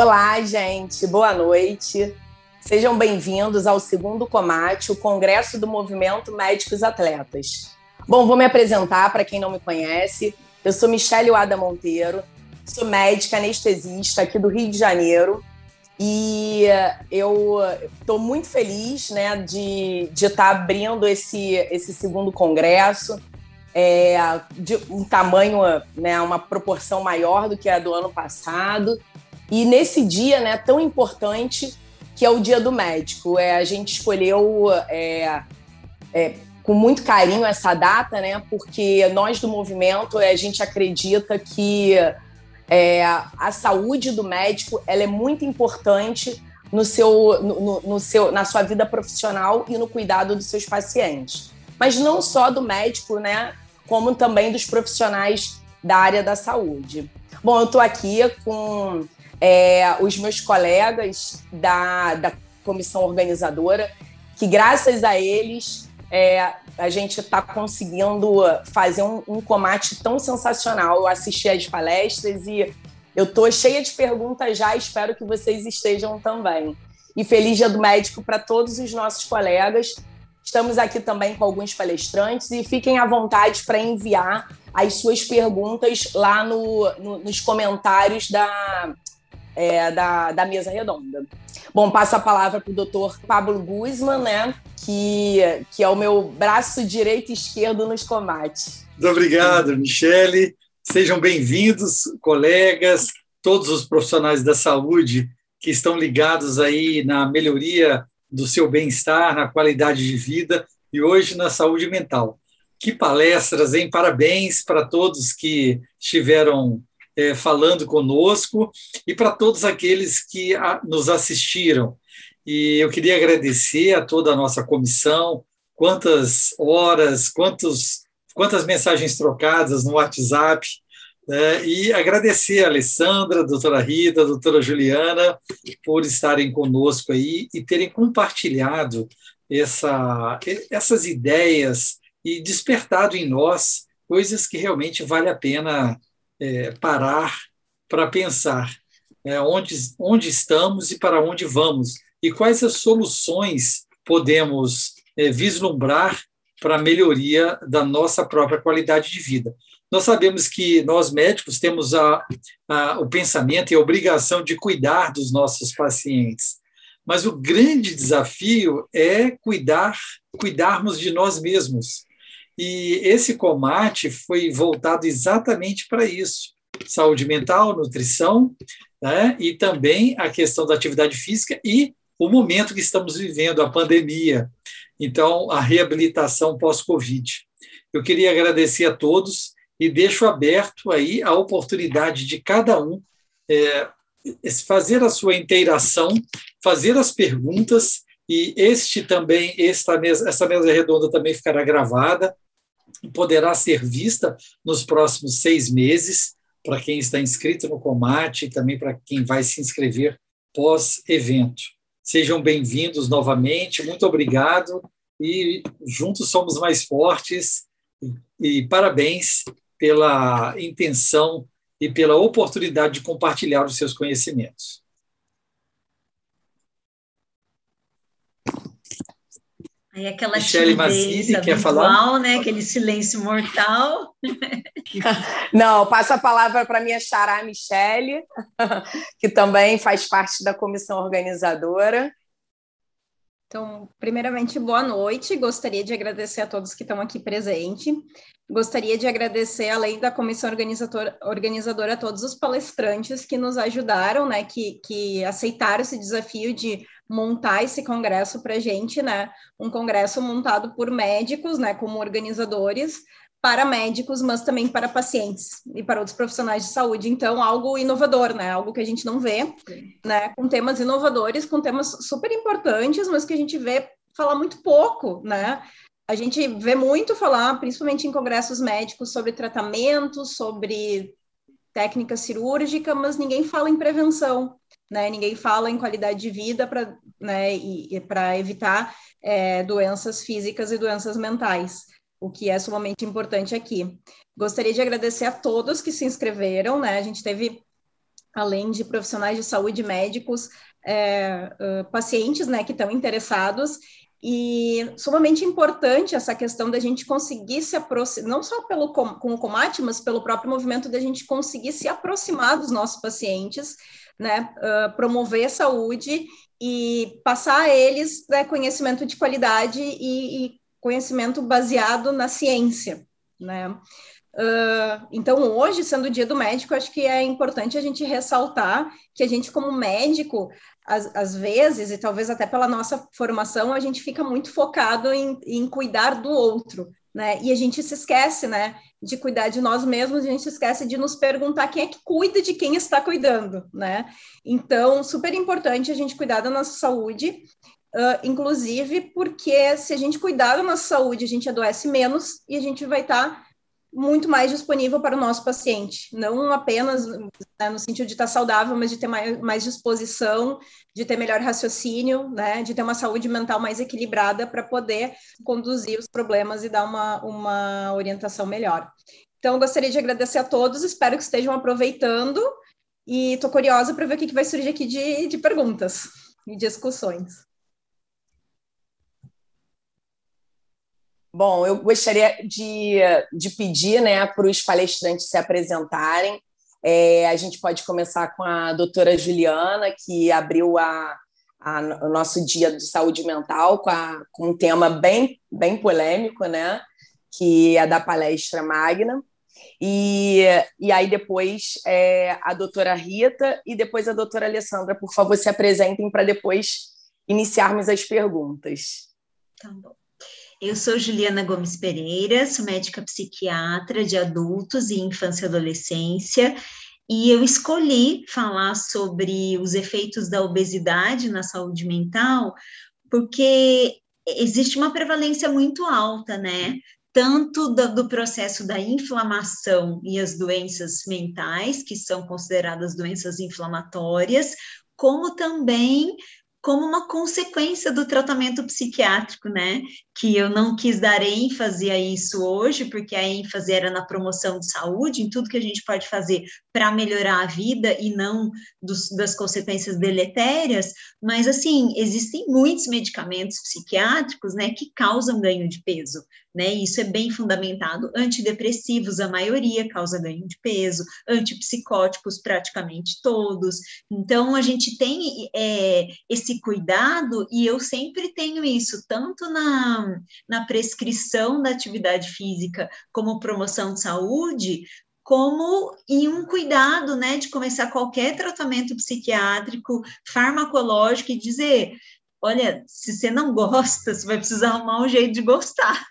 Olá, gente, boa noite. Sejam bem-vindos ao segundo Comate, o Congresso do Movimento Médicos Atletas. Bom, vou me apresentar para quem não me conhece. Eu sou Michele Wada Monteiro, sou médica anestesista aqui do Rio de Janeiro e eu estou muito feliz né, de estar tá abrindo esse, esse segundo congresso. É, de um tamanho, né, uma proporção maior do que a do ano passado. E nesse dia né, tão importante, que é o Dia do Médico, é, a gente escolheu é, é, com muito carinho essa data, né, porque nós do movimento a gente acredita que é, a saúde do médico ela é muito importante no seu, no, no, seu, na sua vida profissional e no cuidado dos seus pacientes. Mas não só do médico, né? Como também dos profissionais da área da saúde. Bom, eu estou aqui com é, os meus colegas da, da comissão organizadora, que graças a eles é, a gente está conseguindo fazer um, um comate tão sensacional. Eu assisti as palestras e eu estou cheia de perguntas já, espero que vocês estejam também. E feliz Dia do Médico para todos os nossos colegas. Estamos aqui também com alguns palestrantes e fiquem à vontade para enviar as suas perguntas lá no, no, nos comentários da, é, da, da mesa redonda. Bom, passo a palavra para o doutor Pablo Guzman, né, que, que é o meu braço direito e esquerdo nos combates. Muito obrigado, Michele. Sejam bem-vindos, colegas, todos os profissionais da saúde que estão ligados aí na melhoria do seu bem-estar, na qualidade de vida e hoje na saúde mental. Que palestras, hein? Parabéns para todos que estiveram é, falando conosco e para todos aqueles que a, nos assistiram. E eu queria agradecer a toda a nossa comissão, quantas horas, quantos, quantas mensagens trocadas no WhatsApp, né? e agradecer a Alessandra, a doutora Rita, a doutora Juliana, por estarem conosco aí e terem compartilhado essa, essas ideias e despertado em nós coisas que realmente vale a pena é, parar para pensar é, onde, onde estamos e para onde vamos, e quais as soluções podemos é, vislumbrar para a melhoria da nossa própria qualidade de vida. Nós sabemos que nós médicos temos a, a, o pensamento e a obrigação de cuidar dos nossos pacientes, mas o grande desafio é cuidar, cuidarmos de nós mesmos. E esse comate foi voltado exatamente para isso: saúde mental, nutrição, né? e também a questão da atividade física e o momento que estamos vivendo, a pandemia. Então, a reabilitação pós-Covid. Eu queria agradecer a todos e deixo aberto aí a oportunidade de cada um é, fazer a sua inteiração, fazer as perguntas e este também, esta mesa, essa mesa redonda também ficará gravada poderá ser vista nos próximos seis meses, para quem está inscrito no Comate e também para quem vai se inscrever pós-evento. Sejam bem-vindos novamente, muito obrigado e juntos somos mais fortes e, parabéns pela intenção e pela oportunidade de compartilhar os seus conhecimentos. Aí aquela Michele timidez quer falar? né? Aquele silêncio mortal. Não, passo a palavra para minha xará Michele, que também faz parte da comissão organizadora. Então, primeiramente, boa noite. Gostaria de agradecer a todos que estão aqui presentes. Gostaria de agradecer, além da comissão organizadora, organizadora, a todos os palestrantes que nos ajudaram, né, que, que aceitaram esse desafio de montar esse congresso para a gente, né? Um congresso montado por médicos, né, como organizadores, para médicos, mas também para pacientes e para outros profissionais de saúde. Então, algo inovador, né? Algo que a gente não vê, Sim. né? Com temas inovadores, com temas super importantes, mas que a gente vê falar muito pouco, né? A gente vê muito falar, principalmente em congressos médicos, sobre tratamento, sobre técnica cirúrgica, mas ninguém fala em prevenção, né? Ninguém fala em qualidade de vida para né, e, e para evitar é, doenças físicas e doenças mentais, o que é sumamente importante aqui. Gostaria de agradecer a todos que se inscreveram, né? A gente teve além de profissionais de saúde, médicos, é, pacientes né, que estão interessados e sumamente importante essa questão da gente conseguir se aproximar, não só pelo, com, com o Comate, mas pelo próprio movimento da gente conseguir se aproximar dos nossos pacientes, né, uh, promover a saúde e passar a eles né, conhecimento de qualidade e, e, conhecimento baseado na ciência, né. Uh, então, hoje, sendo o dia do médico, acho que é importante a gente ressaltar que a gente, como médico, às, às, vezes, e talvez até pela nossa formação, a gente fica muito focado em, em, cuidar do outro, né? E a gente se esquece, né, de cuidar de nós mesmos, a gente se esquece de nos perguntar quem é que cuida de quem está cuidando, né? Então, super importante a gente cuidar da nossa saúde, uh, inclusive porque se a gente cuidar da nossa saúde, a gente adoece menos e a gente vai estar tá muito mais disponível para o nosso paciente, não apenas né, no sentido de estar saudável, mas de ter mais, mais, disposição, de ter melhor raciocínio, né, de ter uma saúde mental mais equilibrada para poder conduzir os problemas e dar uma, uma orientação melhor. Então, gostaria de agradecer a todos, espero que estejam aproveitando e estou curiosa para ver o que, que vai surgir aqui de, de perguntas e discussões. Bom, eu gostaria de, de pedir né, para os palestrantes se apresentarem. É, a gente pode começar com a doutora Juliana, que abriu a, a, o nosso dia de saúde mental com, a, com um tema bem, bem polêmico, né? que é da palestra Magna. E, e aí depois é, a doutora Rita e depois a doutora Alessandra, por favor, se apresentem para depois iniciarmos as perguntas. Tá bom. Eu sou Juliana Gomes Pereira, sou médica psiquiatra de adultos e infância e adolescência, e eu escolhi falar sobre os efeitos da obesidade na saúde mental, porque existe uma prevalência muito alta, né? Tanto do, do processo da inflamação e as doenças mentais, que são consideradas doenças inflamatórias, como também como uma consequência do tratamento psiquiátrico, né? Que eu não quis dar ênfase a isso hoje, porque a ênfase era na promoção de saúde, em tudo que a gente pode fazer para melhorar a vida e não dos, das consequências deletérias, mas assim, existem muitos medicamentos psiquiátricos, né, que causam ganho de peso, né? Isso é bem fundamentado. Antidepressivos, a maioria causa ganho de peso, antipsicóticos, praticamente todos. Então, a gente tem é, esse cuidado, e eu sempre tenho isso, tanto na, na prescrição da atividade física como promoção de saúde, como em um cuidado, né, de começar qualquer tratamento psiquiátrico, farmacológico e dizer, olha, se você não gosta, você vai precisar arrumar um jeito de gostar.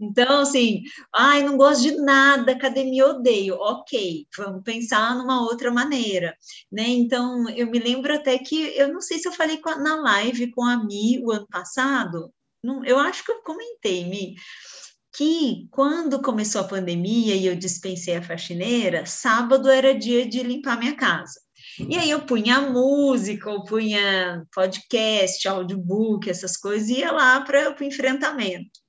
então, assim, ai, não gosto de nada, academia odeio. Ok, vamos pensar numa outra maneira, né? Então, eu me lembro até que, eu não sei se eu falei na live com a Mi o ano passado, não, eu acho que eu comentei, Mi, que quando começou a pandemia e eu dispensei a faxineira, sábado era dia de limpar minha casa. E aí eu punha música, eu punha podcast, audiobook, essas coisas, e ia lá para o enfrentamento.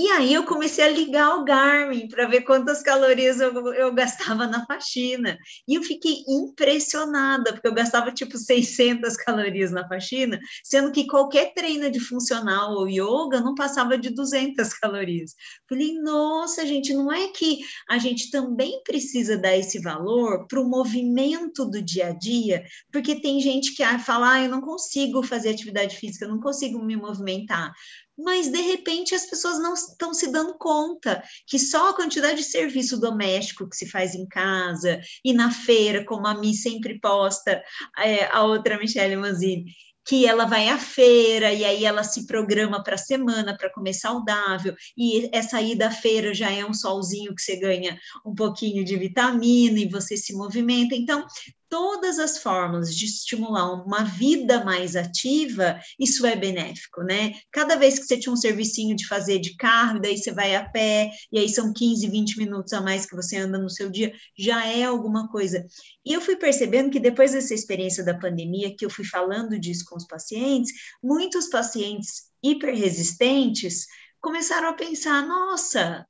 E aí eu comecei a ligar o Garmin para ver quantas calorias eu, eu gastava na faxina. E eu fiquei impressionada, porque eu gastava tipo 600 calorias na faxina, sendo que qualquer treino de funcional ou yoga não passava de 200 calorias. Falei, nossa, gente, não é que a gente também precisa dar esse valor para o movimento do dia a dia? Porque tem gente que ah, fala, ah, eu não consigo fazer atividade física, eu não consigo me movimentar mas de repente as pessoas não estão se dando conta que só a quantidade de serviço doméstico que se faz em casa e na feira, como a Mi sempre posta, é, a outra Michelle Manzini, que ela vai à feira e aí ela se programa para a semana para comer saudável, e essa ida à feira já é um solzinho que você ganha um pouquinho de vitamina e você se movimenta. Então, todas as formas de estimular uma vida mais ativa, isso é benéfico, né? Cada vez que você tinha um servicinho de fazer de carro, daí você vai a pé, e aí são 15, 20 minutos a mais que você anda no seu dia, já é alguma coisa. E eu fui percebendo que depois dessa experiência da pandemia, que eu fui falando disso com os pacientes, muitos pacientes hiperresistentes começaram a pensar: nossa,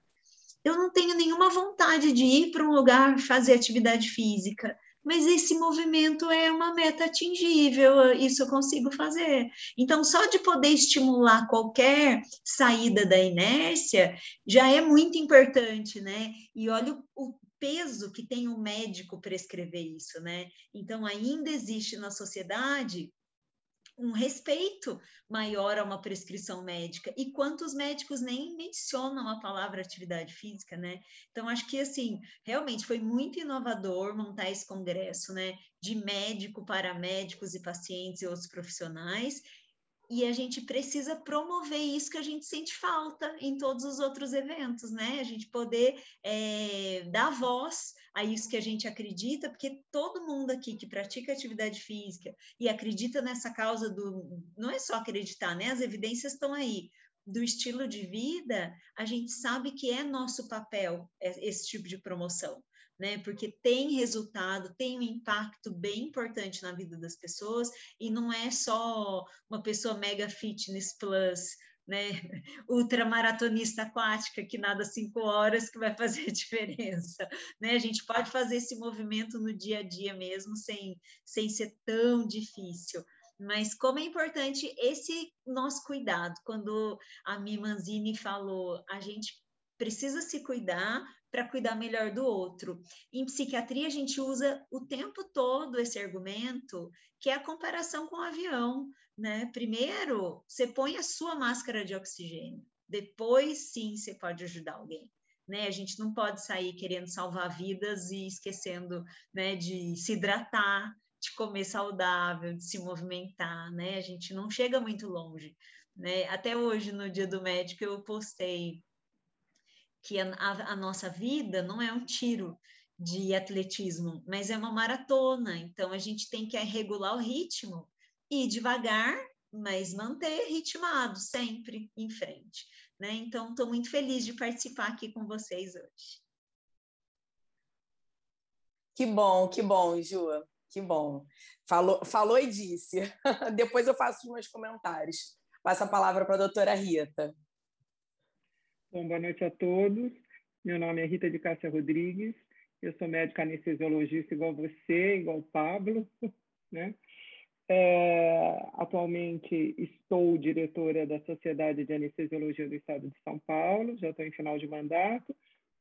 eu não tenho nenhuma vontade de ir para um lugar fazer atividade física mas esse movimento é uma meta atingível, isso eu consigo fazer. Então, só de poder estimular qualquer saída da inércia já é muito importante, né? E olha o, o peso que tem o médico prescrever isso, né? Então, ainda existe na sociedade um respeito maior a uma prescrição médica. E quantos médicos nem mencionam a palavra atividade física, né? Então, acho que, assim, realmente foi muito inovador montar esse congresso, né? De médico para médicos e pacientes e outros profissionais e a gente precisa promover isso que a gente sente falta em todos os outros eventos, né? A gente poder é, dar voz a isso que a gente acredita, porque todo mundo aqui que pratica atividade física e acredita nessa causa do. Não é só acreditar, né? As evidências estão aí. Do estilo de vida, a gente sabe que é nosso papel é, esse tipo de promoção né? Porque tem resultado, tem um impacto bem importante na vida das pessoas e não é só uma pessoa mega fitness plus, né? Ultramaratonista aquática que nada cinco horas que vai fazer a diferença, né? A gente pode fazer esse movimento no dia a dia mesmo sem, sem ser tão difícil. Mas como é importante esse nosso cuidado, quando a Mimanzini falou, a gente precisa se cuidar para cuidar melhor do outro. Em psiquiatria, a gente usa o tempo todo esse argumento, que é a comparação com o avião. Né? Primeiro, você põe a sua máscara de oxigênio, depois sim você pode ajudar alguém. Né? A gente não pode sair querendo salvar vidas e esquecendo né, de se hidratar, de comer saudável, de se movimentar, né? A gente não chega muito longe, né? Até hoje, no dia do médico, eu postei que a, a, a nossa vida não é um tiro de atletismo, mas é uma maratona. Então a gente tem que regular o ritmo e devagar, mas manter ritmado sempre em frente. Né? Então estou muito feliz de participar aqui com vocês hoje. Que bom, que bom, Ju. Que bom. Falou, falou e disse. Depois eu faço os meus comentários. Passa a palavra para a doutora Rita. Bom, boa noite a todos. Meu nome é Rita de Cássia Rodrigues. Eu sou médica anestesiologista igual você, igual o Pablo, né? É, atualmente estou diretora da Sociedade de Anestesiologia do Estado de São Paulo, já estou em final de mandato,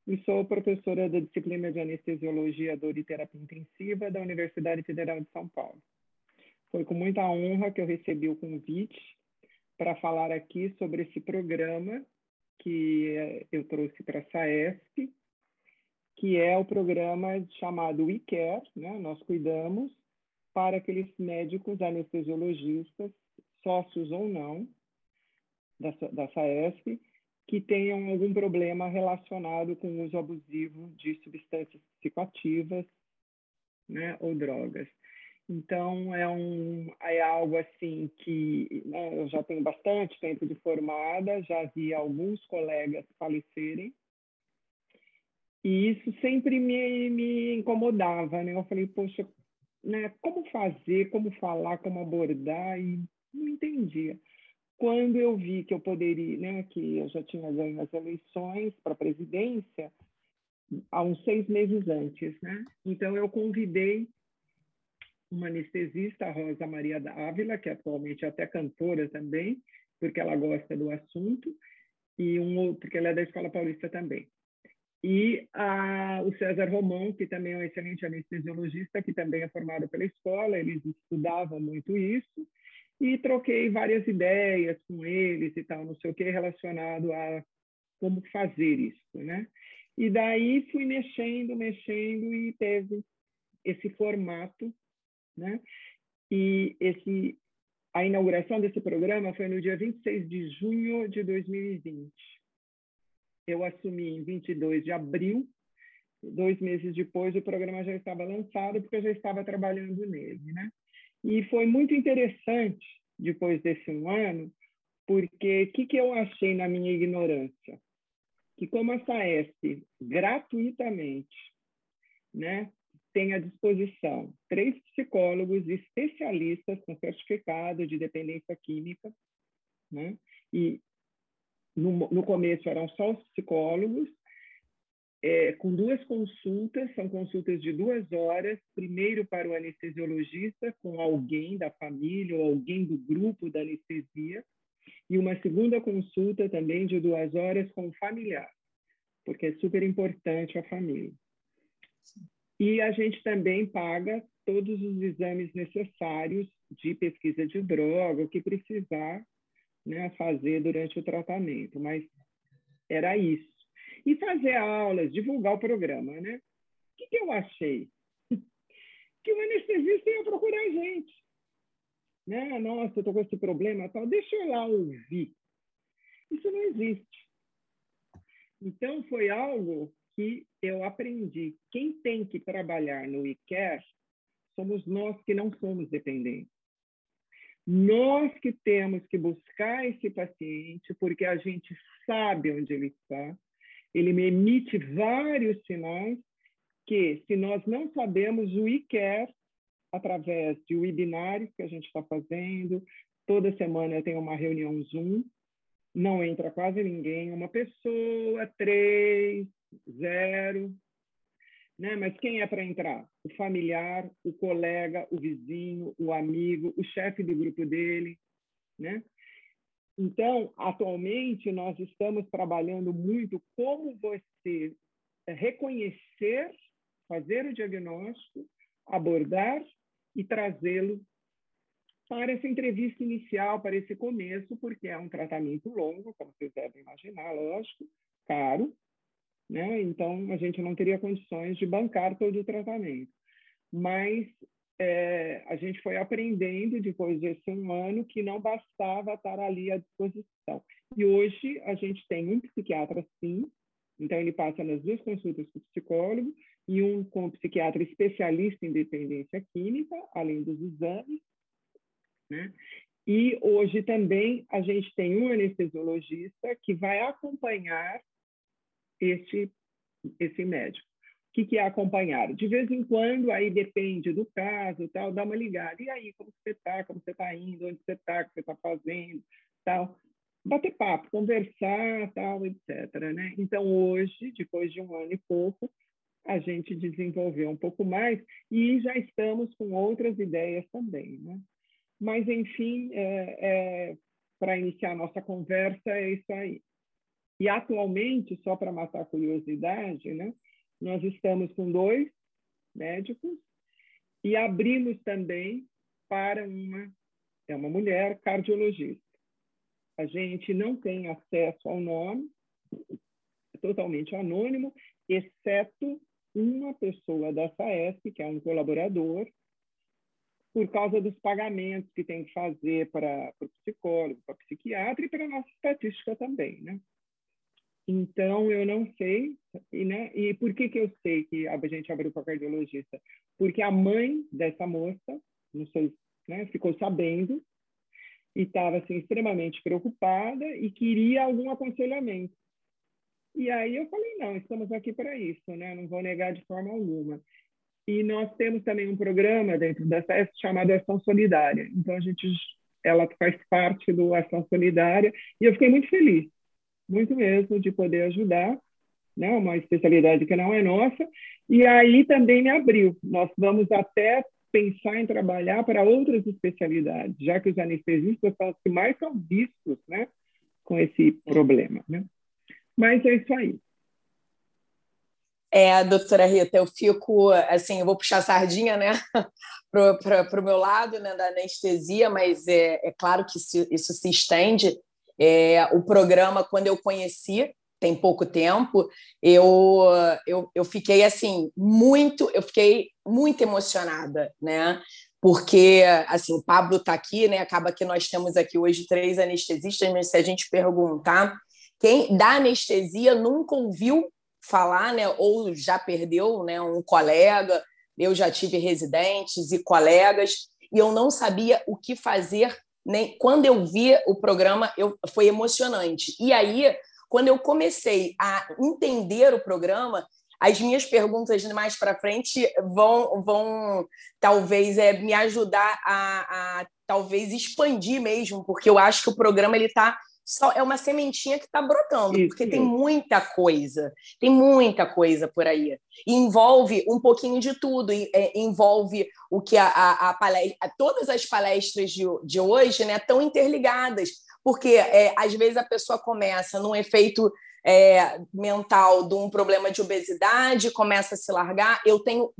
e sou professora da disciplina de Anestesiologia, Dor e Terapia Intensiva da Universidade Federal de São Paulo. Foi com muita honra que eu recebi o convite para falar aqui sobre esse programa que eu trouxe para a SAESP, que é o programa chamado We Care, né? Nós Cuidamos, para aqueles médicos anestesiologistas, sócios ou não, da, da SAESP, que tenham algum problema relacionado com o uso abusivo de substâncias psicoativas né, ou drogas. Então, é, um, é algo assim que né, eu já tenho bastante tempo de formada, já vi alguns colegas falecerem, e isso sempre me, me incomodava, né? Eu falei, poxa, né, como fazer, como falar, como abordar, e não entendia. Quando eu vi que eu poderia, né, que eu já tinha ganho as eleições para a presidência, há uns seis meses antes, né? Então, eu convidei uma anestesista, Rosa Maria Ávila, que atualmente é até cantora também, porque ela gosta do assunto, e um outro, porque ela é da Escola Paulista também. E a, o César Romão, que também é um excelente anestesiologista, que também é formado pela escola, eles estudavam muito isso, e troquei várias ideias com eles e tal, não sei o que, relacionado a como fazer isso, né? E daí fui mexendo, mexendo e teve esse formato né? E esse, a inauguração desse programa foi no dia 26 de junho de 2020. Eu assumi em 22 de abril, dois meses depois o programa já estava lançado, porque eu já estava trabalhando nele. Né? E foi muito interessante, depois desse um ano, porque o que, que eu achei na minha ignorância? Que como a SAESP, gratuitamente, né, tem à disposição três psicólogos especialistas com certificado de dependência química, né? E no, no começo eram só os psicólogos, é, com duas consultas, são consultas de duas horas, primeiro para o anestesiologista, com alguém da família ou alguém do grupo da anestesia, e uma segunda consulta também de duas horas com o familiar, porque é super importante a família. E a gente também paga todos os exames necessários de pesquisa de droga, o que precisar né, fazer durante o tratamento, mas era isso. E fazer aulas, divulgar o programa, né? O que, que eu achei? Que o anestesista ia procurar a gente. Né? Nossa, eu estou com esse problema, tal. deixa eu lá ouvir. Isso não existe. Então, foi algo que eu aprendi. Quem tem que trabalhar no e-care somos nós que não somos dependentes. Nós que temos que buscar esse paciente, porque a gente sabe onde ele está, ele me emite vários sinais que, se nós não sabemos, o e-care, através de webinários que a gente está fazendo, toda semana eu tenho uma reunião Zoom, não entra quase ninguém, uma pessoa, três, zero. Né? Mas quem é para entrar? O familiar, o colega, o vizinho, o amigo, o chefe do grupo dele. Né? Então, atualmente, nós estamos trabalhando muito como você reconhecer, fazer o diagnóstico, abordar e trazê-lo para essa entrevista inicial, para esse começo, porque é um tratamento longo, como vocês devem imaginar, lógico, caro, né? Então, a gente não teria condições de bancar todo o tratamento. Mas é, a gente foi aprendendo, depois desse um ano, que não bastava estar ali à disposição. E hoje a gente tem um psiquiatra, sim, então ele passa nas duas consultas com o psicólogo, e um com o psiquiatra especialista em dependência química, além dos exames, né? E hoje também a gente tem um anestesiologista que vai acompanhar este, esse médico. O que, que é acompanhar? De vez em quando, aí depende do caso, tal, dá uma ligada. E aí, como você está? Como você está indo? Onde você está? O que você está fazendo? Tal. Bater papo, conversar, tal, etc. Né? Então, hoje, depois de um ano e pouco, a gente desenvolveu um pouco mais e já estamos com outras ideias também. Né? Mas, enfim, é, é, para iniciar a nossa conversa, é isso aí. E atualmente, só para matar a curiosidade, né, nós estamos com dois médicos e abrimos também para uma é uma mulher cardiologista. A gente não tem acesso ao nome, é totalmente anônimo, exceto uma pessoa da SAESP, que é um colaborador, por causa dos pagamentos que tem que fazer para o psicólogo, para o psiquiatra e para a nossa estatística também, né? Então, eu não sei, e, né? e por que, que eu sei que a gente abriu para cardiologista? Porque a mãe dessa moça, não sei, né, ficou sabendo e estava assim, extremamente preocupada e queria algum aconselhamento. E aí eu falei, não, estamos aqui para isso, né? não vou negar de forma alguma. E nós temos também um programa dentro da SES chamado Ação Solidária. Então, a gente, ela faz parte do Ação Solidária e eu fiquei muito feliz muito mesmo de poder ajudar, né? Uma especialidade que não é nossa. E aí também me abriu. Nós vamos até pensar em trabalhar para outras especialidades, já que os anestesistas são os que mais são vistos, né? Com esse problema, né? Mas é isso aí. É, doutora Rita, eu fico, assim, eu vou puxar a sardinha, né, para o meu lado, né, da anestesia, mas é, é claro que isso, isso se estende é, o programa, quando eu conheci, tem pouco tempo, eu, eu, eu fiquei assim muito, eu fiquei muito emocionada, né? Porque assim, o Pablo está aqui, né? Acaba que nós temos aqui hoje três anestesistas, mas se a gente perguntar, quem da anestesia nunca ouviu falar, né? Ou já perdeu, né? Um colega. Eu já tive residentes e colegas e eu não sabia o que fazer nem quando eu vi o programa, eu, foi emocionante. E aí, quando eu comecei a entender o programa, as minhas perguntas mais para frente vão, vão talvez é, me ajudar a, a, talvez expandir mesmo, porque eu acho que o programa ele está só é uma sementinha que está brotando, Isso. porque tem muita coisa, tem muita coisa por aí. E envolve um pouquinho de tudo, e, é, envolve o que a, a, a palestra, todas as palestras de, de hoje né, estão interligadas, porque é, às vezes a pessoa começa num efeito é, mental de um problema de obesidade, começa a se largar. Eu tenho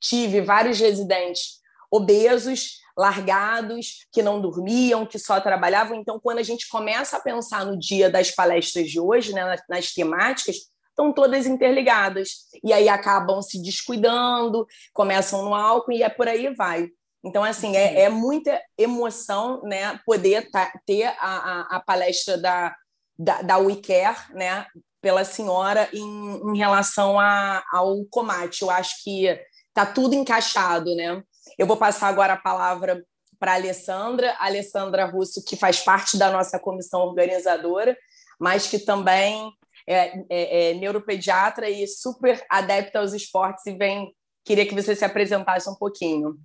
tive vários residentes obesos, largados, que não dormiam, que só trabalhavam. Então, quando a gente começa a pensar no dia das palestras de hoje, né, nas, nas temáticas, estão todas interligadas. E aí acabam se descuidando, começam no álcool e é por aí vai. Então, assim, é, é muita emoção né, poder tá, ter a, a, a, palestra da, da, da WeCare, né, pela senhora em, em relação a, ao Comate. Eu acho que está tudo encaixado, né? Eu vou passar agora a palavra para a Alessandra, Alessandra Russo, que faz parte da nossa comissão organizadora, mas que também é, é, é neuropediatra e super adepta aos esportes e vem. Queria que você se apresentasse um pouquinho.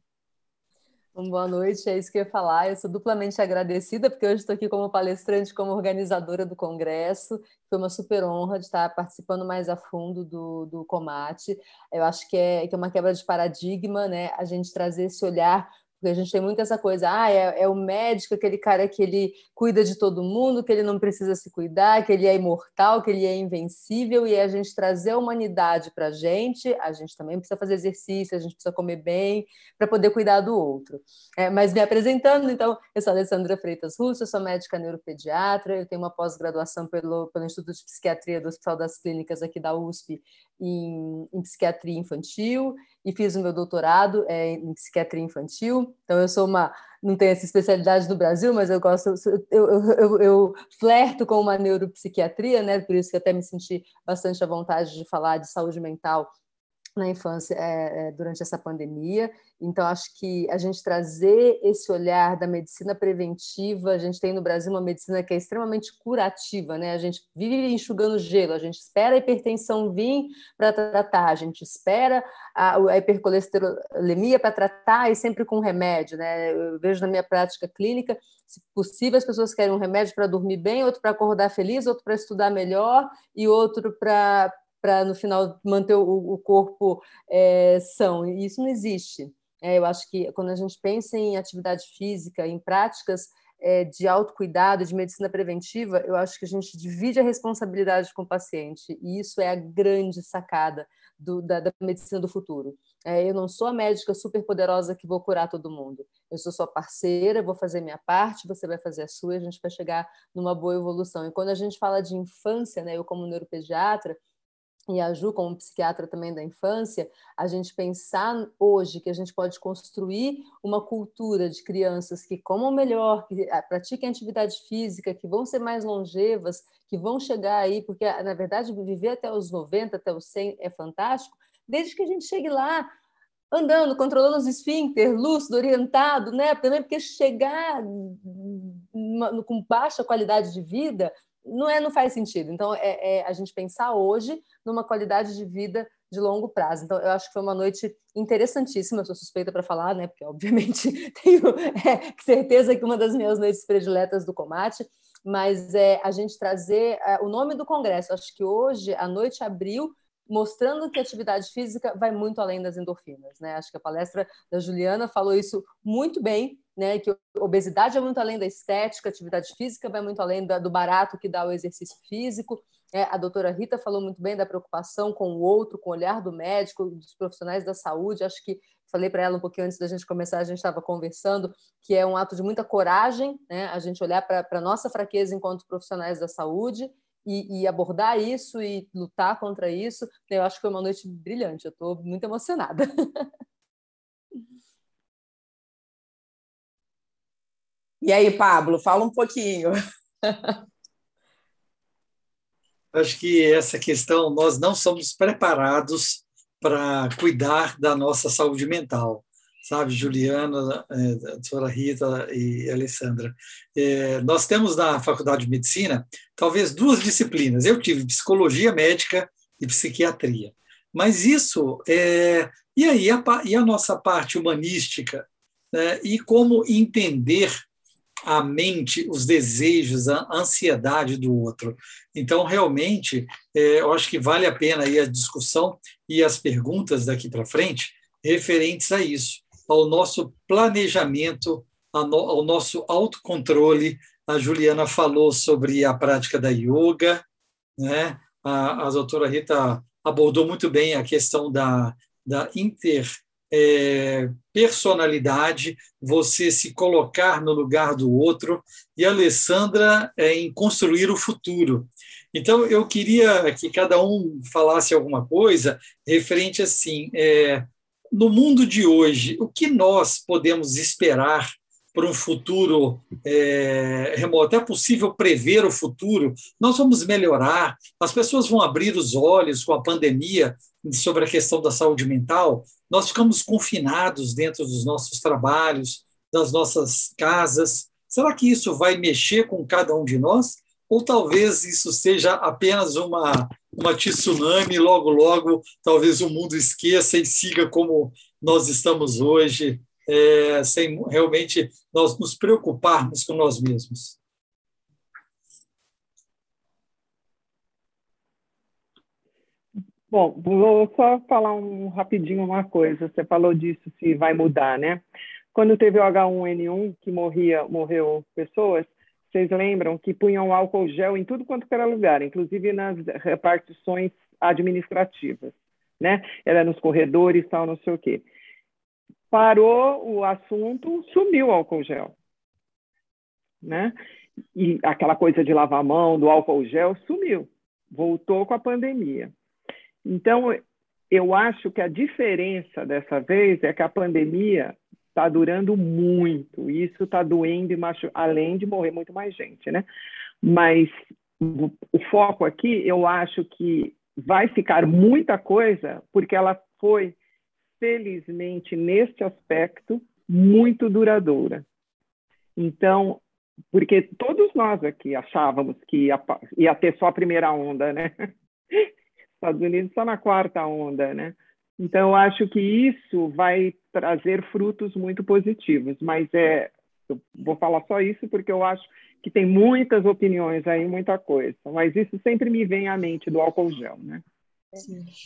Boa noite, é isso que eu ia falar. Eu sou duplamente agradecida, porque hoje estou aqui como palestrante, como organizadora do congresso. Foi uma super honra de estar participando mais a fundo do, do Comate. Eu acho que é, que é uma quebra de paradigma, né? A gente trazer esse olhar porque a gente tem muito essa coisa, ah, é, é, o médico, aquele cara que ele cuida de todo mundo, que ele não precisa se cuidar, que ele é imortal, que ele é invencível, e a gente trazer a humanidade para a gente, a gente também precisa fazer exercício, a gente precisa comer bem, para poder cuidar do outro. É, mas me apresentando, então, eu sou Alessandra Freitas Russo, eu sou médica neuropediatra, eu tenho uma pós-graduação pelo, pelo Instituto de Psiquiatria do Hospital das Clínicas aqui da USP em, em psiquiatria infantil, e fiz o meu doutorado é, em psiquiatria infantil. Então, eu sou uma. Não tenho essa especialidade no Brasil, mas eu gosto. Eu, eu, eu, eu flerto com uma neuropsiquiatria, né? Por isso que até me senti bastante à vontade de falar de saúde mental na infância é, durante essa pandemia. Então, acho que a gente trazer esse olhar da medicina preventiva, a gente tem no Brasil uma medicina que é extremamente curativa, né? A gente vive enxugando gelo, a gente espera a hipertensão vir para tratar, a gente espera a, a hipercolesterolemia para tratar e sempre com remédio, né? Eu vejo na minha prática clínica, se possível, as pessoas querem um remédio para dormir bem, outro para acordar feliz, outro para estudar melhor e outro para para no final manter o, o corpo é, são. E isso não existe. É, eu acho que quando a gente pensa em atividade física, em práticas é, de autocuidado, de medicina preventiva, eu acho que a gente divide a responsabilidade com o paciente. E isso é a grande sacada do, da, da, medicina do futuro. É, eu não sou a médica super poderosa que vou curar todo mundo. Eu sou sua parceira, vou fazer minha parte, você vai fazer a sua, e a gente vai chegar numa boa evolução. E quando a gente fala de infância, né, eu como neuropediatra, e a Ju, como psiquiatra também da infância, a gente pensar hoje que a gente pode construir uma cultura de crianças que comam melhor, que ah, pratiquem atividade física, que vão ser mais longevas, que vão chegar aí, porque, na verdade, viver até os 90, até os 100 é fantástico, desde que a gente chegue lá andando, controlando os esfíncter, lúcido, orientado, né? Também porque chegar com baixa qualidade de vida não é não faz sentido. Então é, é, a gente pensar hoje numa qualidade de vida de longo prazo. Então eu acho que foi uma noite interessantíssima. Eu sou suspeita para falar, né? Porque obviamente tenho é, certeza que uma das minhas noites prediletas do Comate. Mas é a gente trazer é, o nome do congresso. Eu acho que hoje a noite abriu mostrando que a atividade física vai muito além das endorfinas, né? Acho que a palestra da Juliana falou isso muito bem, né? Que obesidade é muito além da estética, atividade física vai muito além do barato que dá o exercício físico. É, a doutora Rita falou muito bem da preocupação com o outro, com o olhar do médico, dos profissionais da saúde. Acho que falei para ela um pouquinho antes da gente começar, a gente estava conversando, que é um ato de muita coragem, né? A gente olhar para a nossa fraqueza enquanto profissionais da saúde e, e, abordar isso e lutar contra isso, eu acho que foi uma noite brilhante. Eu estou muito emocionada. E aí, Pablo, fala um pouquinho. Acho que essa questão, nós não somos preparados para cuidar da nossa saúde mental sabe, Juliana, é, a doutora Rita e Alessandra. É, nós temos na Faculdade de Medicina talvez duas disciplinas. Eu tive psicologia médica e psiquiatria. Mas isso, é, e aí a, e a nossa parte humanística, né, e como entender a mente, os desejos, a ansiedade do outro. Então, realmente, é, eu acho que vale a pena aí a discussão e as perguntas daqui para frente referentes a isso, ao nosso planejamento, ao nosso autocontrole. A Juliana falou sobre a prática da yoga, né? a, a doutora Rita abordou muito bem a questão da, da inter é, personalidade, você se colocar no lugar do outro, e a Alessandra é, em construir o futuro. Então, eu queria que cada um falasse alguma coisa referente assim, é, no mundo de hoje, o que nós podemos esperar para um futuro é, remoto? É possível prever o futuro? Nós vamos melhorar? As pessoas vão abrir os olhos com a pandemia sobre a questão da saúde mental? Nós ficamos confinados dentro dos nossos trabalhos, das nossas casas. Será que isso vai mexer com cada um de nós? Ou talvez isso seja apenas uma, uma tsunami, logo, logo, talvez o mundo esqueça e siga como nós estamos hoje, é, sem realmente nós nos preocuparmos com nós mesmos. Bom, vou só falar um rapidinho uma coisa. Você falou disso se vai mudar, né? Quando teve o H1N1 que morria, morreu pessoas, vocês lembram que punham álcool gel em tudo quanto era lugar, inclusive nas repartições administrativas, né? Era nos corredores, tal, não sei o quê parou o assunto, sumiu o álcool gel. Né? E aquela coisa de lavar a mão, do álcool gel, sumiu. Voltou com a pandemia. Então, eu acho que a diferença dessa vez é que a pandemia está durando muito. Isso está doendo, machu... além de morrer muito mais gente, né? Mas o foco aqui, eu acho que vai ficar muita coisa, porque ela foi felizmente, neste aspecto, muito duradoura. Então, porque todos nós aqui achávamos que ia, ia ter só a primeira onda, né? Estados Unidos só na quarta onda, né? Então, eu acho que isso vai trazer frutos muito positivos, mas é, eu vou falar só isso porque eu acho que tem muitas opiniões aí, muita coisa, mas isso sempre me vem à mente do álcool gel, né?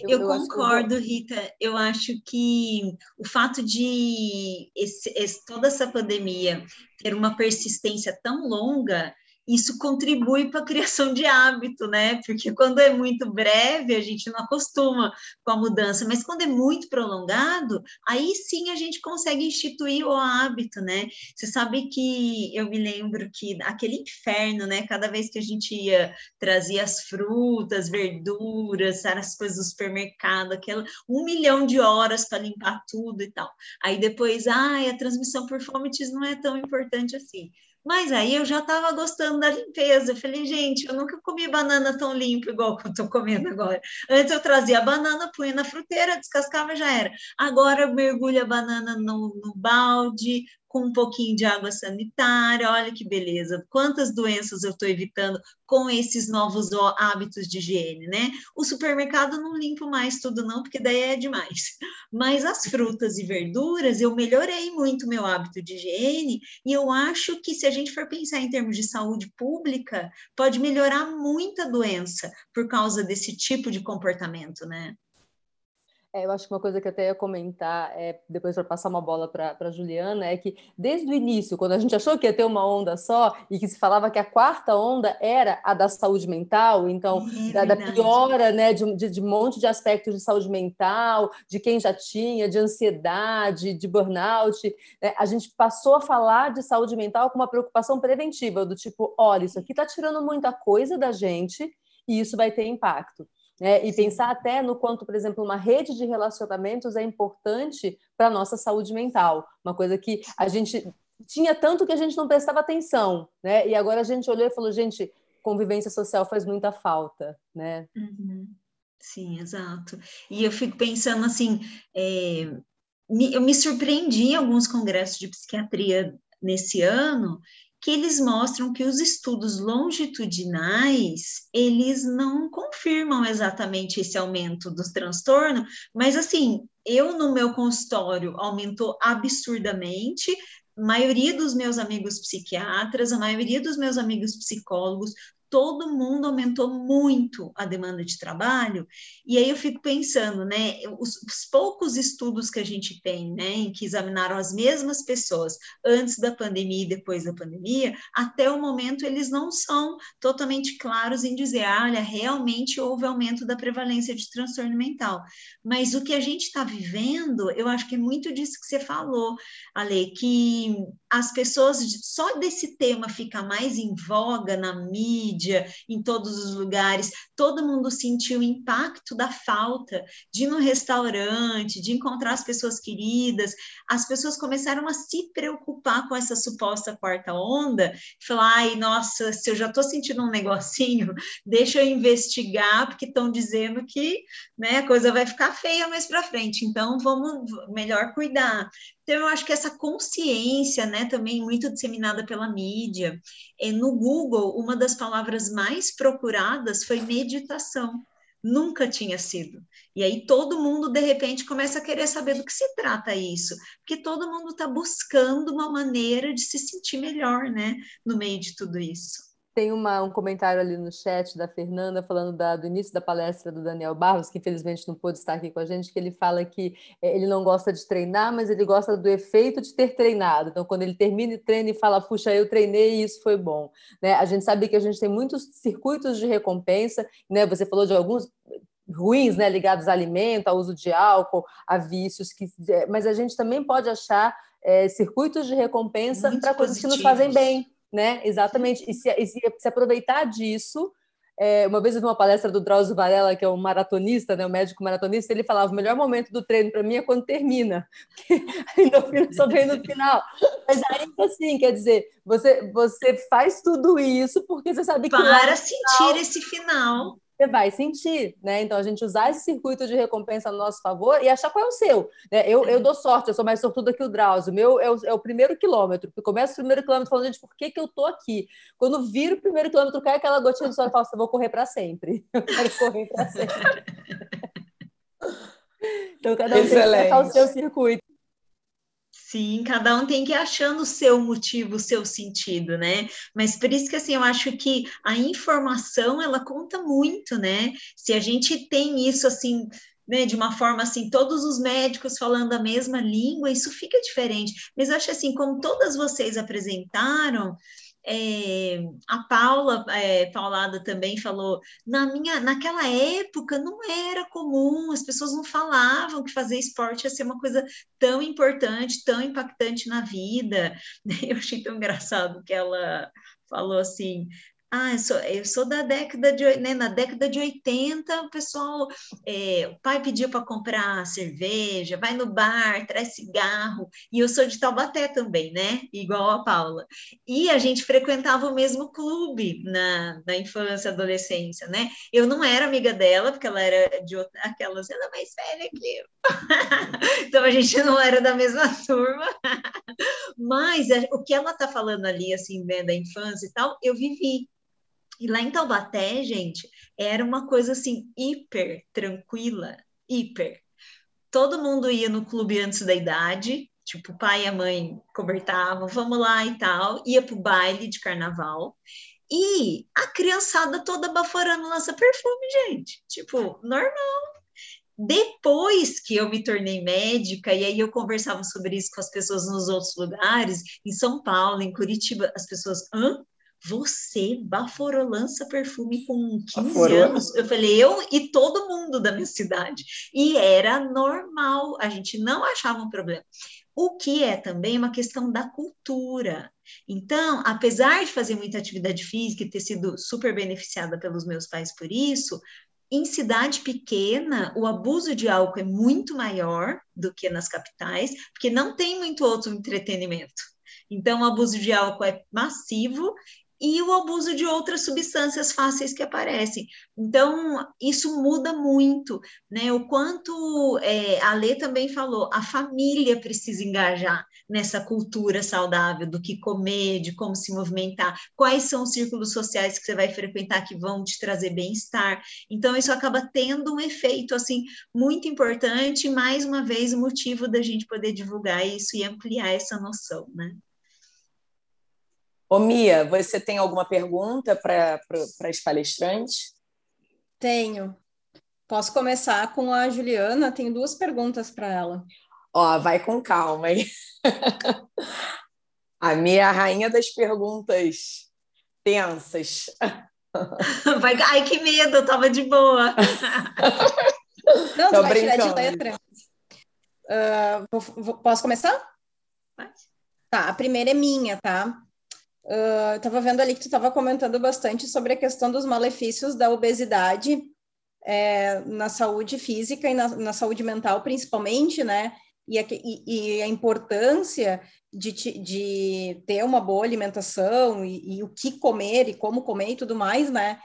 Eu, eu, eu concordo, eu Rita. Eu acho que o fato de esse, esse, toda essa pandemia ter uma persistência tão longa isso contribui para a criação de hábito, né? Porque quando é muito breve, a gente não acostuma com a mudança, mas quando é muito prolongado, aí sim a gente consegue instituir o hábito, né? Você sabe que eu me lembro que aquele inferno, né? Cada vez que a gente ia trazer as frutas, verduras, as coisas do supermercado, aquela um milhão de horas para limpar tudo e tal. Aí depois, ai, a transmissão por fomites não é tão importante assim. Mas aí eu já estava gostando da limpeza. Eu falei, gente, eu nunca comi banana tão limpa igual que eu estou comendo agora. Antes eu trazia a banana, punha na fruteira, descascava, já era. Agora eu mergulho a banana no, no balde, com um pouquinho de água sanitária, olha que beleza, quantas doenças eu estou evitando com esses novos hábitos de higiene, né? O supermercado não limpo mais tudo não, porque daí é demais. Mas as frutas e verduras, eu melhorei muito meu hábito de higiene e eu acho que se a gente for pensar em termos de saúde pública, pode melhorar muita doença por causa desse tipo de comportamento, né? É, eu acho que uma coisa que eu até ia comentar, é, depois para passar uma bola para a Juliana, é que desde o início, quando a gente achou que ia ter uma onda só e que se falava que a quarta onda era a da saúde mental, então é da, da, piora né, de, de, de, um monte de aspectos de saúde mental, de quem já tinha, de ansiedade, de burnout, né, a gente passou a falar de saúde mental com uma preocupação preventiva, do tipo, olha, isso aqui está tirando muita coisa da gente e isso vai ter impacto. Né? E pensar até no quanto, por exemplo, uma rede de relacionamentos é importante para a nossa saúde mental. Uma coisa que a gente tinha tanto que a gente não prestava atenção, né? E agora a gente olhou e falou, gente, convivência social faz muita falta, né? Uhum. Sim, exato. E eu fico pensando assim, é, me, eu me surpreendi em alguns congressos de psiquiatria nesse ano que eles mostram que os estudos longitudinais, eles não confirmam exatamente esse aumento do transtorno, mas assim, eu no meu consultório aumentou absurdamente, maioria dos meus amigos psiquiatras, a maioria dos meus amigos psicólogos, todo mundo aumentou muito a demanda de trabalho, e aí eu fico pensando, né, os, os, poucos estudos que a gente tem, né, em que examinaram as mesmas pessoas antes da pandemia e depois da pandemia, até o momento eles não são totalmente claros em dizer, olha, realmente houve aumento da prevalência de transtorno mental. Mas o que a gente está vivendo, eu acho que é muito disso que você falou, Ale, que as pessoas, só desse tema ficar mais em voga na mídia, mídia, em todos os lugares, todo mundo sentiu o impacto da falta de ir no restaurante, de encontrar as pessoas queridas. As pessoas começaram a se preocupar com essa suposta quarta onda, falar, ai, nossa, se eu já estou sentindo um negocinho, deixa eu investigar, porque estão dizendo que né, a coisa vai ficar feia mais para frente, então vamos melhor cuidar. Então, eu acho que essa consciência, né, também muito disseminada pela mídia, é, no Google, uma das palavras mais procuradas foi meditação. Nunca tinha sido. E aí todo mundo, de repente, começa a querer saber do que se trata isso, porque todo mundo está buscando uma maneira de se sentir melhor, né, no meio de tudo isso. Tem uma, um comentário ali no chat da Fernanda falando da, do início da palestra do Daniel Barros, que infelizmente não pôde estar aqui com a gente, que ele fala que é, ele não gosta de treinar, mas ele gosta do efeito de ter treinado. Então, quando ele termina e treina e fala, puxa, eu treinei e isso foi bom. Né? A gente sabe que a gente tem muitos circuitos de recompensa, né? você falou de alguns ruins, né, ligados a alimento, ao uso de álcool, a vícios, que, é, mas a gente também pode achar é, circuitos de recompensa para coisas que nos fazem bem né? Exatamente. E se, e se, se aproveitar disso. É, uma vez eu vi uma palestra do Drauzio Varela, que é um maratonista, né, um médico maratonista, ele falava: o melhor momento do treino para mim é quando termina, endorfina só vem no final. Mas ainda assim, quer dizer, você, você faz tudo isso porque você sabe que. Para sentir final, esse final você vai sentir, né? Então a gente usar esse circuito de recompensa no nosso favor e achar qual é o seu. Né? Eu, eu dou sorte, eu sou mais sortuda que o Drauzio. O meu é o, é o primeiro quilômetro. Eu começo o primeiro quilômetro falando, gente, por que, que eu tô aqui? Quando viro o primeiro quilômetro, cai aquela gotinha de sol e falo, eu vou correr para sempre. Eu quero correr para sempre. então cada um Excelente. tem que o seu circuito. Sim, cada um tem que ir achando o seu motivo, o seu sentido, né? Mas por isso que assim, eu acho que a informação ela conta muito, né? Se a gente tem isso assim, né, de uma forma assim, todos os médicos falando a mesma língua, isso fica diferente. Mas eu acho assim, como todas vocês apresentaram, é, a Paula é, Paulada também falou, na minha, naquela época não era comum, as pessoas não falavam que fazer esporte ia ser uma coisa tão importante, tão impactante na vida. Eu achei tão engraçado que ela falou assim, ah, eu sou, eu sou da década de, né, na década de 80, o pessoal, é, o pai pedia para comprar cerveja, vai no bar, traz cigarro, e eu sou de Taubaté também, né, igual a Paula, e a gente frequentava o mesmo clube na, na infância, adolescência, né, eu não era amiga dela, porque ela era de outra, aquelas, ela é mais velha que eu, então a gente não era da mesma turma, mas o que ela está falando ali, assim, né, da infância e tal, eu vivi, e lá em Taubaté, gente, era uma coisa assim hiper tranquila, hiper. Todo mundo ia no clube antes da idade, tipo, o pai e a mãe convertavam, vamos lá e tal, ia pro baile de carnaval. E a criançada toda baforando lança perfume, gente. Tipo, normal. Depois que eu me tornei médica, e aí eu conversava sobre isso com as pessoas nos outros lugares, em São Paulo, em Curitiba, as pessoas, hã? Você baforou lança perfume com 15 Baforou. anos? Eu falei, eu e todo mundo da minha cidade. E era normal, a gente não achava um problema. O que é também uma questão da cultura. Então, apesar de fazer muita atividade física e ter sido super beneficiada pelos meus pais por isso, em cidade pequena, o abuso de álcool é muito maior do que nas capitais, porque não tem muito outro entretenimento. Então, o abuso de álcool é massivo e o abuso de outras substâncias fáceis que aparecem. Então, isso muda muito, né? O quanto é, a Lê também falou, a família precisa engajar nessa cultura saudável do que comer, de como se movimentar, quais são os círculos sociais que você vai frequentar que vão te trazer bem-estar. Então, isso acaba tendo um efeito assim muito importante, mais uma vez, o motivo da gente poder divulgar isso e ampliar essa noção, né? Ô, Mia, você tem alguma pergunta para as palestrantes? Tenho. Posso começar com a Juliana? Tenho duas perguntas para ela. Ó, vai com calma, hein? a Mia é a rainha das perguntas tensas. Vai... Ai, que medo, eu tava de boa. Não, Tô tu vai brincando. tirar de letra. Uh, vou, vou, posso começar? Pode. Tá, a primeira é minha, tá? Uh, eu estava vendo ali que tu estava comentando bastante sobre a questão dos malefícios da obesidade é, na saúde física e na, na, saúde mental, principalmente, né? E a, e, e a importância de, de, ter uma boa alimentação e, e, o que comer e como comer e tudo mais, né?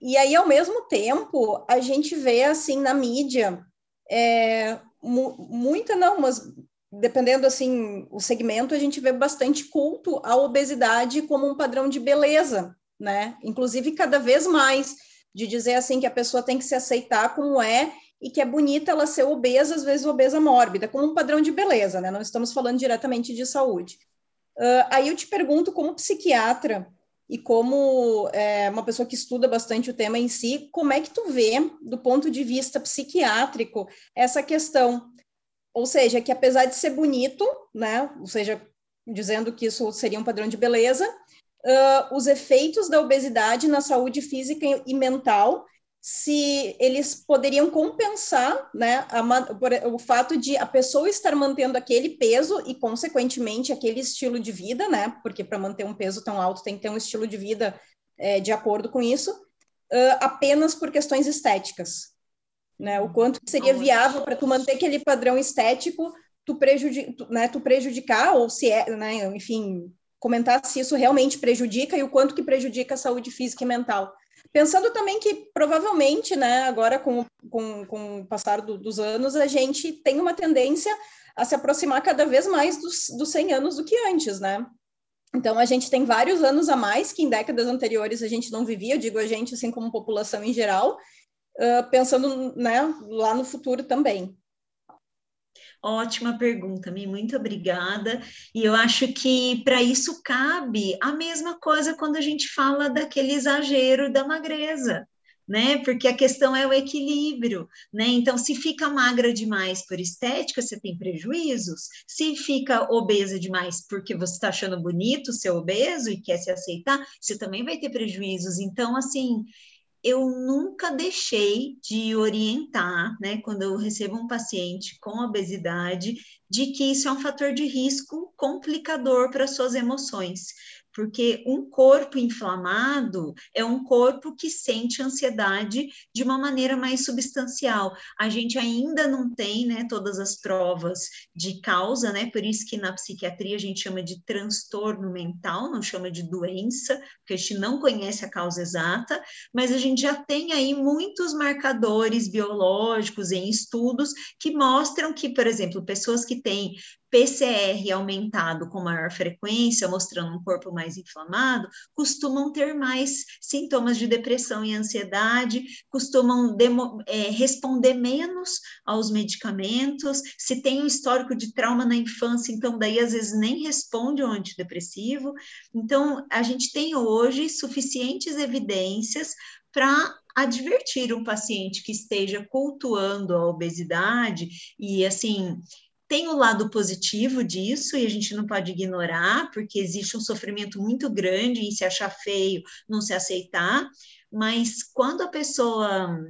E aí, ao mesmo tempo, a gente vê, assim, na mídia, é, mu muita, não, mas dependendo assim o segmento, a gente vê bastante culto à obesidade como um padrão de beleza, né? Inclusive cada vez mais de dizer assim que a pessoa tem que se aceitar como é e que é bonita ela ser obesa, às vezes obesa mórbida, como um padrão de beleza, né? Não estamos falando diretamente de saúde. Uh, aí eu te pergunto, como psiquiatra e como é, uma pessoa que estuda bastante o tema em si, como é que tu vê, do ponto de vista psiquiátrico, essa questão ou seja, que apesar de ser bonito, né, ou seja, dizendo que isso seria um padrão de beleza, uh, os efeitos da obesidade na saúde física e mental, se eles poderiam compensar, né, a, o fato de a pessoa estar mantendo aquele peso e, consequentemente, aquele estilo de vida, né, porque para manter um peso tão alto tem que ter um estilo de vida é, de acordo com isso, uh, apenas por questões estéticas né? O quanto seria viável para tu manter aquele padrão estético, tu, prejudi né, tu prejudicar, ou se é, né, enfim, comentar se isso realmente prejudica e o quanto que prejudica a saúde física e mental. Pensando também que, provavelmente, né, agora com, com, com o passar do, dos anos, a gente tem uma tendência a se aproximar cada vez mais dos, dos 100 anos do que antes, né? Então, a gente tem vários anos a mais que em décadas anteriores a gente não vivia, eu digo a gente assim como população em geral, uh, pensando né, lá no futuro também. Ótima pergunta, Mi, muito obrigada. E eu acho que para isso cabe a mesma coisa quando a gente fala daquele exagero da magreza. Né? Porque a questão é o equilíbrio, né? Então, se fica magra demais por estética, você tem prejuízos. Se fica obesa demais porque você está achando bonito ser obeso e quer se aceitar, você também vai ter prejuízos. Então, assim, eu nunca deixei de orientar, né, quando eu recebo um paciente com obesidade, de que isso é um fator de risco complicador para suas emoções porque um corpo inflamado é um corpo que sente ansiedade de uma maneira mais substancial. A gente ainda não tem, né, todas as provas de causa, né? Por isso que na psiquiatria a gente chama de transtorno mental, não chama de doença, porque a gente não conhece a causa exata, mas a gente já tem aí muitos marcadores biológicos em estudos que mostram que, por exemplo, pessoas que têm PCR aumentado com maior frequência, mostrando um corpo mais inflamado, costumam ter mais sintomas de depressão e ansiedade, costumam demo, é, responder menos aos medicamentos. Se tem um histórico de trauma na infância, então daí às vezes nem responde ao antidepressivo. Então, a gente tem hoje suficientes evidências para advertir um paciente que esteja cultuando a obesidade e assim tem o lado positivo disso e a gente não pode ignorar, porque existe um sofrimento muito grande em se achar feio, não se aceitar, mas quando a pessoa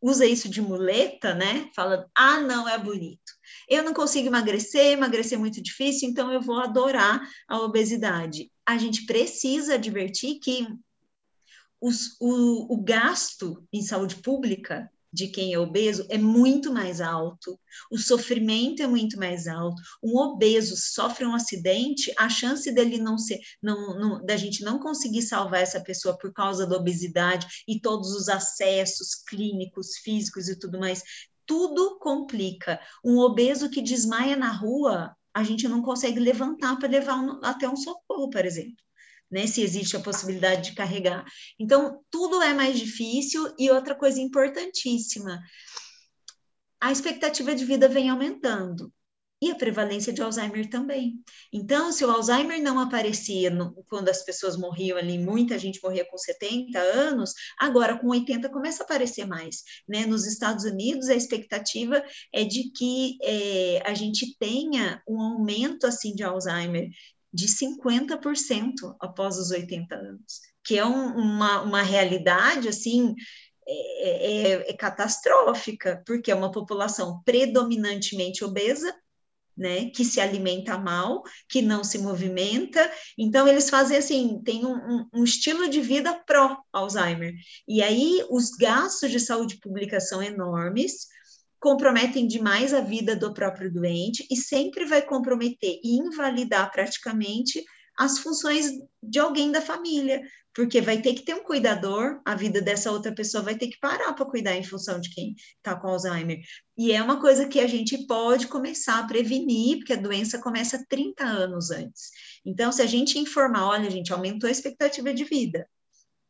usa isso de muleta, né? Fala, ah, não, é bonito. Eu não consigo emagrecer, emagrecer é muito difícil, então eu vou adorar a obesidade. A gente precisa advertir que os, o, o gasto em saúde pública de quem é obeso é muito mais alto, o sofrimento é muito mais alto. Um obeso sofre um acidente, a chance dele não ser, não, não, da gente não conseguir salvar essa pessoa por causa da obesidade e todos os acessos clínicos, físicos e tudo mais, tudo complica. Um obeso que desmaia na rua, a gente não consegue levantar para levar um, até um socorro, por exemplo né? Se existe a possibilidade de carregar. Então, tudo é mais difícil e outra coisa importantíssima, a expectativa de vida vem aumentando. e a prevalência de Alzheimer também. Então, se o Alzheimer não aparecia no, quando as pessoas morriam ali, muita gente morria com 70 anos, agora com 80 começa a aparecer mais. Né? Nos Estados Unidos, a expectativa é de que é, a gente tenha um aumento assim de Alzheimer de 50% após os 80 anos, que é um, uma, uma realidade assim é, é, é, catastrófica, porque é uma população predominantemente obesa, né, que se alimenta mal, que não se movimenta. Então, eles fazem assim: tem um, um, um estilo de vida pró-Alzheimer. E aí, os gastos de saúde pública são enormes, comprometem demais a vida do próprio doente e sempre vai comprometer e invalidar praticamente as funções de alguém da família, porque vai ter que ter um cuidador, a vida dessa outra pessoa vai ter que parar para cuidar em função de quem está com Alzheimer. E é uma coisa que a gente pode começar a prevenir, porque a doença começa 30 anos antes. Então, se a gente informar, olha, a gente aumentou a expectativa de vida,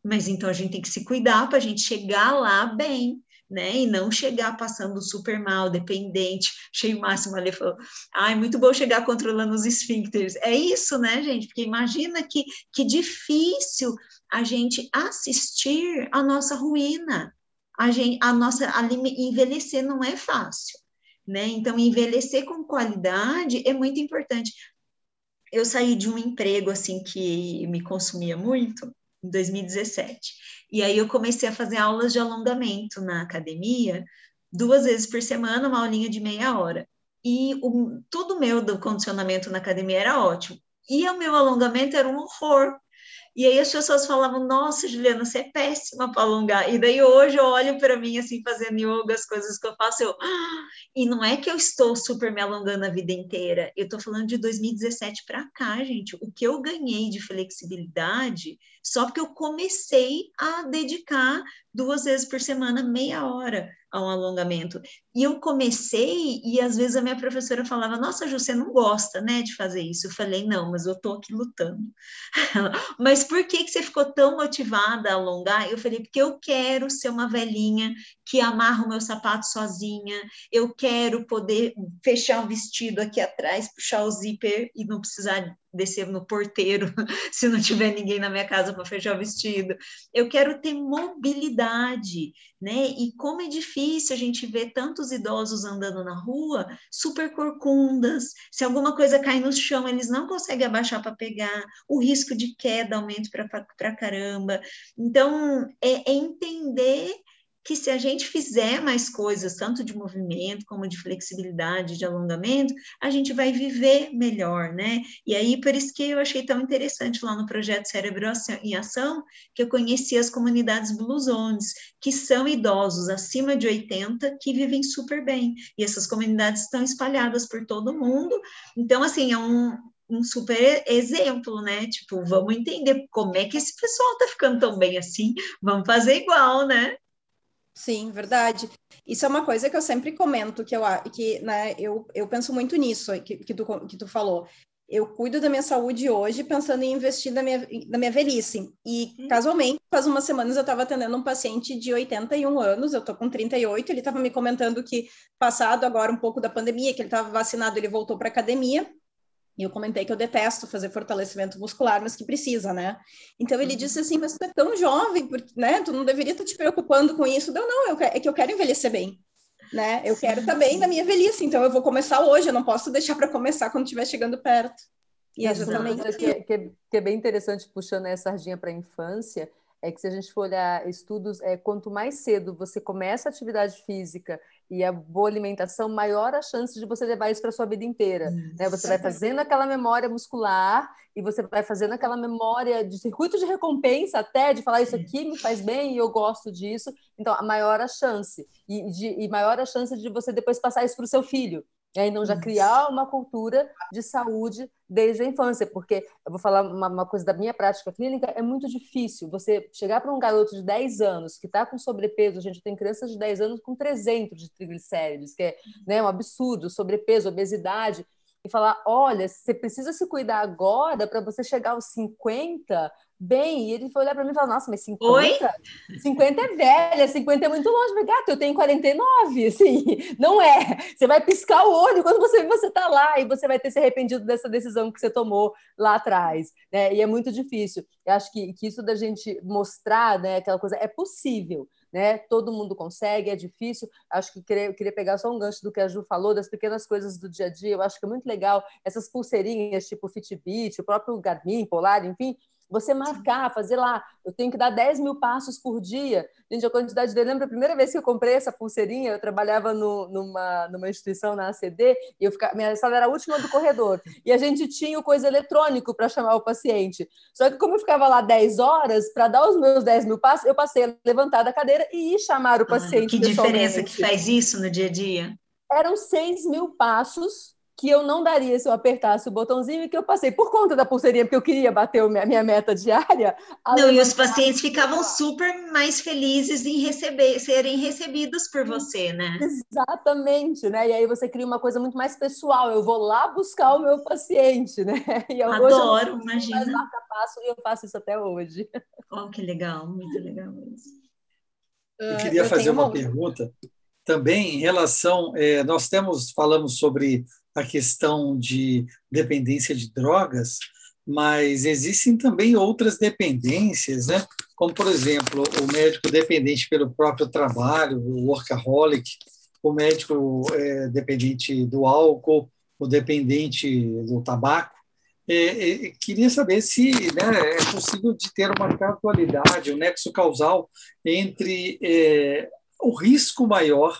mas então a gente tem que se cuidar para a gente chegar lá bem, né? E não chegar passando super mal, dependente. Cheio máximo ali falou: ai, muito bom chegar controlando os esfíncteres. É isso, né, gente? Porque imagina que, que difícil a gente assistir a nossa ruína. A, gente, a nossa a envelhecer não é fácil, né? Então, envelhecer com qualidade é muito importante. Eu saí de um emprego assim que me consumia muito em 2017. E aí eu comecei a fazer aulas de alongamento na academia, duas vezes por semana, uma aulinha de meia hora. E o, tudo meu do condicionamento na academia era ótimo. E o meu alongamento era um horror, e aí as pessoas falavam, nossa, Juliana, você é péssima para alongar. E daí hoje eu olho para mim, assim, fazendo yoga, as coisas que eu faço, eu... Ah! E não é que eu estou super me alongando a vida inteira. Eu estou falando de 2017 para cá, gente. O que eu ganhei de flexibilidade só porque eu comecei a dedicar duas vezes por semana, meia hora a um alongamento. E eu comecei, e às vezes a minha professora falava: Nossa, Ju, você não gosta, né, de fazer isso? Eu falei: Não, mas eu tô aqui lutando. mas por que, que você ficou tão motivada a alongar? Eu falei: Porque eu quero ser uma velhinha que amarra o meu sapato sozinha, eu quero poder fechar um vestido aqui atrás, puxar o zíper e não precisar descer no porteiro se não tiver ninguém na minha casa para fechar o vestido. Eu quero ter mobilidade, né? E como é difícil a gente ver tantos idosos andando na rua, super corcundas. Se alguma coisa cai no chão, eles não conseguem abaixar para pegar. O risco de queda aumenta para caramba. Então, é, é entender que se a gente fizer mais coisas, tanto de movimento como de flexibilidade, de alongamento, a gente vai viver melhor, né? E aí, por isso que eu achei tão interessante lá no projeto Cérebro em Ação, que eu conheci as comunidades Blue Zones, que são idosos acima de 80 que vivem super bem. E essas comunidades estão espalhadas por todo mundo. Então, assim, é um, um super exemplo, né? Tipo, vamos entender como é que esse pessoal tá ficando tão bem assim, vamos fazer igual, né? Sim, verdade. Isso é uma coisa que eu sempre comento, que eu, que, né, eu, eu penso muito nisso que, que, tu, que tu falou. Eu cuido da minha saúde hoje pensando em investir na minha, na minha velhice. E, hum. casualmente, faz umas semanas eu estava atendendo um paciente de 81 anos, eu estou com 38, ele estava me comentando que, passado agora um pouco da pandemia, que ele estava vacinado, ele voltou para academia, e eu comentei que eu detesto fazer fortalecimento muscular, mas que precisa, né? Então ele disse assim, mas tu é tão jovem, porque, né? Tu não deveria estar te preocupando com isso. Não, não, eu, é que eu quero envelhecer bem, né? Eu quero também na minha velhice, então eu vou começar hoje, eu não posso deixar para começar quando estiver chegando perto. E é exatamente que, é, que, é, que é bem interessante puxando essa sardinha para a infância, é que se a gente for olhar estudos, é quanto mais cedo você começa a atividade física e a boa alimentação, maior a chance de você levar isso para sua vida inteira. Né? Você vai fazendo aquela memória muscular e você vai fazendo aquela memória de circuito de recompensa até de falar isso aqui me faz bem e eu gosto disso. Então, a maior a chance e, de, e maior a chance de você depois passar isso para o seu filho. E então já criar uma cultura de saúde desde a infância, porque eu vou falar uma, uma coisa da minha prática clínica, é muito difícil você chegar para um garoto de 10 anos que está com sobrepeso, a gente tem crianças de 10 anos com 300 de triglicéridos, que é né, um absurdo, sobrepeso, obesidade, e falar, olha, você precisa se cuidar agora para você chegar aos 50 bem. E ele foi olhar para mim e falou: Nossa, mas 50? Oi? 50 é velha, 50 é muito longe. Mas, gato, eu tenho 49. Assim, não é. Você vai piscar o olho quando você você está lá e você vai ter se arrependido dessa decisão que você tomou lá atrás. Né? E é muito difícil. Eu acho que, que isso da gente mostrar né, aquela coisa é possível né? Todo mundo consegue, é difícil. Acho que queria, queria pegar só um gancho do que a Ju falou, das pequenas coisas do dia a dia. Eu acho que é muito legal essas pulseirinhas, tipo Fitbit, o próprio Garmin, Polar, enfim, você marcar, fazer lá, eu tenho que dar 10 mil passos por dia. Gente, a quantidade de. Lembra a primeira vez que eu comprei essa pulseirinha? Eu trabalhava no, numa, numa instituição na ACD e eu ficava, minha sala era a última do corredor. E a gente tinha o coisa eletrônico para chamar o paciente. Só que, como eu ficava lá 10 horas, para dar os meus 10 mil passos, eu passei a levantar da cadeira e ir chamar o paciente. Ah, que diferença que faz isso no dia a dia? Eram 6 mil passos que eu não daria se eu apertasse o botãozinho e que eu passei por conta da pulseirinha, porque eu queria bater a minha meta diária. Não, e os pacientes ficavam super mais felizes em receber, serem recebidos por você, né? Exatamente, né? E aí você cria uma coisa muito mais pessoal. Eu vou lá buscar o meu paciente, né? E eu, Adoro, hoje eu imagina. Marca passo e eu faço isso até hoje. Oh, que legal, muito legal isso. Eu queria eu fazer uma, uma pergunta também em relação, é, nós temos falamos sobre a questão de dependência de drogas, mas existem também outras dependências, né? como, por exemplo, o médico dependente pelo próprio trabalho, o workaholic, o médico é, dependente do álcool, o dependente do tabaco. É, é, queria saber se né, é possível de ter uma causalidade, um nexo causal entre é, o risco maior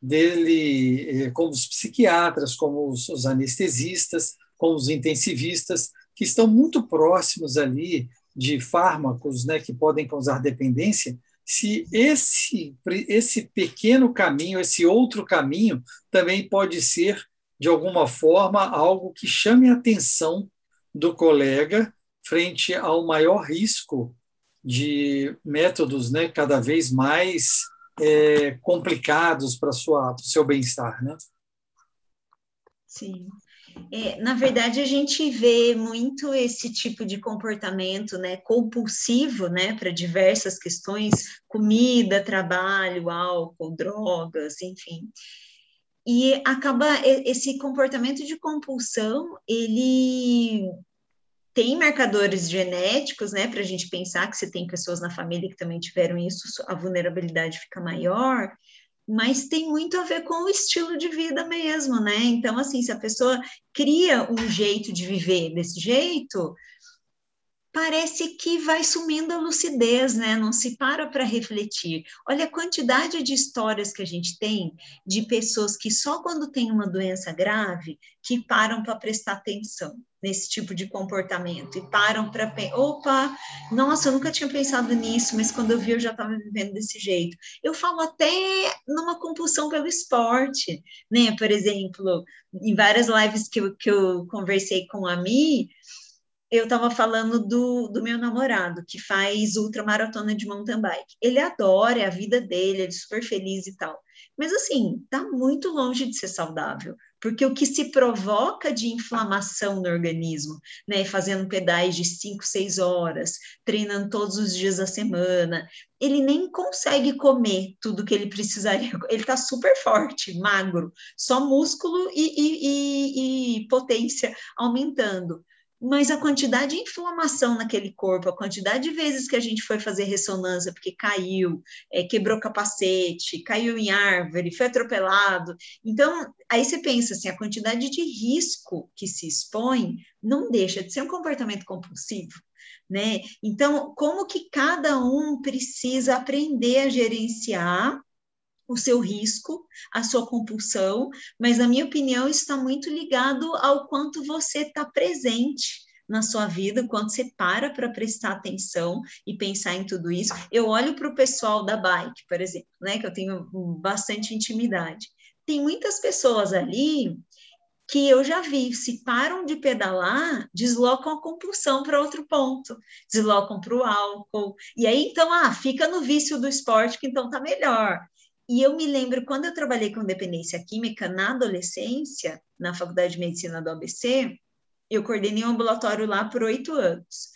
dele, eh, como os psiquiatras, como os, anestesistas, como os intensivistas, que estão muito próximos ali de fármacos né, que podem causar dependência, se esse, esse pequeno caminho, esse outro caminho, também pode ser, de alguma forma, algo que chame a atenção do colega frente ao maior risco de métodos né, cada vez mais é, complicados para o seu bem-estar, né? Sim. É, na verdade, a gente vê muito esse tipo de comportamento né, compulsivo né, para diversas questões, comida, trabalho, álcool, drogas, enfim. E acaba esse comportamento de compulsão, ele tem marcadores genéticos, né, para a gente pensar que se tem pessoas na família que também tiveram isso, a vulnerabilidade fica maior, mas tem muito a ver com o estilo de vida mesmo, né? Então, assim, se a pessoa cria um jeito de viver desse jeito, parece que vai sumindo a lucidez, né? Não se para para refletir. Olha a quantidade de histórias que a gente tem de pessoas que só quando tem uma doença grave que param para prestar atenção nesse tipo de comportamento e param para opa, nossa, eu nunca tinha pensado nisso, mas quando eu vi eu já estava vivendo desse jeito. Eu falo até numa compulsão pelo esporte, né? Por exemplo, em várias lives que eu, que eu conversei com a Mi, eu estava falando do, do meu namorado, que faz ultramaratona de mountain bike. Ele adora, a vida dele, ele é super feliz e tal. Mas, assim, tá muito longe de ser saudável, porque o que se provoca de inflamação no organismo, né, fazendo pedais de 5, 6 horas, treinando todos os dias da semana, ele nem consegue comer tudo que ele precisaria. Ele tá super forte, magro, só músculo e, e, e, e potência aumentando mas a quantidade de inflamação naquele corpo, a quantidade de vezes que a gente foi fazer ressonância porque caiu, é, quebrou capacete, caiu em árvore, foi atropelado. Então, aí você pensa assim, a quantidade de risco que se expõe não deixa de ser um comportamento compulsivo. Né? Então, como que cada um precisa aprender a gerenciar o seu risco, a sua compulsão, mas na minha opinião está muito ligado ao quanto você está presente na sua vida, quanto você para para prestar atenção e pensar em tudo isso. Eu olho para o pessoal da bike, por exemplo, né, que eu tenho bastante intimidade. Tem muitas pessoas ali que eu já vi, se param de pedalar, deslocam a compulsão para outro ponto, deslocam para o álcool, e aí então, ah, fica no vício do esporte que então tá melhor. E eu me lembro, quando eu trabalhei com dependência química na adolescência, na Faculdade de Medicina do ABC, eu coordenei um ambulatório lá por oito anos.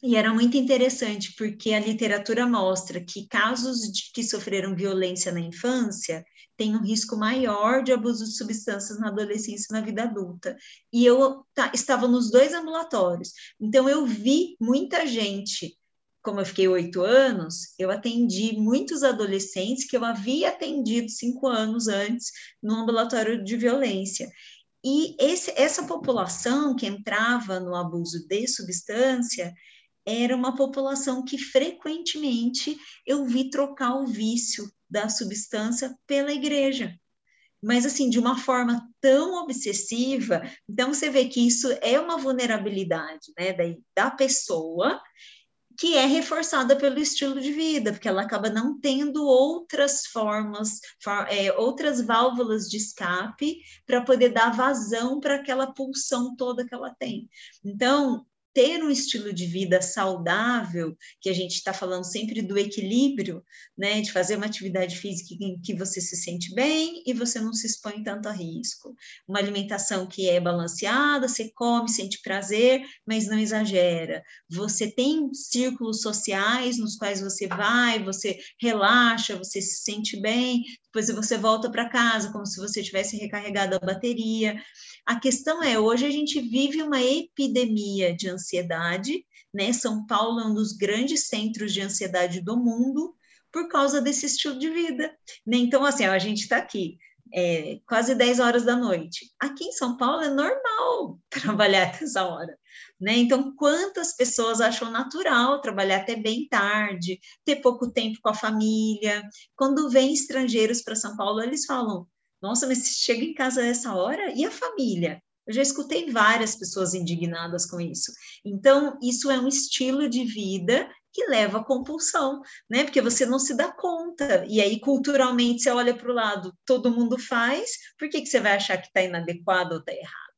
E era muito interessante, porque a literatura mostra que casos de que sofreram violência na infância têm um risco maior de abuso de substâncias na adolescência e na vida adulta. E eu tá, estava nos dois ambulatórios, então eu vi muita gente. Como eu fiquei oito anos, eu atendi muitos adolescentes que eu havia atendido cinco anos antes no ambulatório de violência. E esse, essa população que entrava no abuso de substância era uma população que frequentemente eu vi trocar o vício da substância pela igreja. Mas, assim, de uma forma tão obsessiva, então você vê que isso é uma vulnerabilidade né, da, da pessoa que é reforçada pelo estilo de vida, porque ela acaba não tendo outras formas, for, é, outras válvulas de escape para poder dar vazão para aquela pulsão toda que ela tem. Então, ter um estilo de vida saudável, que a gente está falando sempre do equilíbrio, né, de fazer uma atividade física em que você se sente bem e você não se expõe tanto a risco. Uma alimentação que é balanceada, você come, sente prazer, mas não exagera. Você tem círculos sociais nos quais você vai, você relaxa, você se sente bem, depois você volta para casa como se você tivesse recarregado a bateria. A questão é, hoje a gente vive uma epidemia de ansiedade, né? São Paulo é um dos grandes centros de ansiedade do mundo por causa desse estilo de vida. Né? Então, assim, a gente está aqui, é, quase 10 horas da noite. Aqui em São Paulo é normal trabalhar até essa hora. Né? Então, quantas pessoas acham natural trabalhar até bem tarde, ter pouco tempo com a família? Quando vêm estrangeiros para São Paulo, eles falam: nossa, mas chega em casa essa hora e a família? Eu já escutei várias pessoas indignadas com isso. Então, isso é um estilo de vida que leva à compulsão, né? Porque você não se dá conta. E aí, culturalmente, você olha para o lado, todo mundo faz, por que, que você vai achar que está inadequado ou está errado?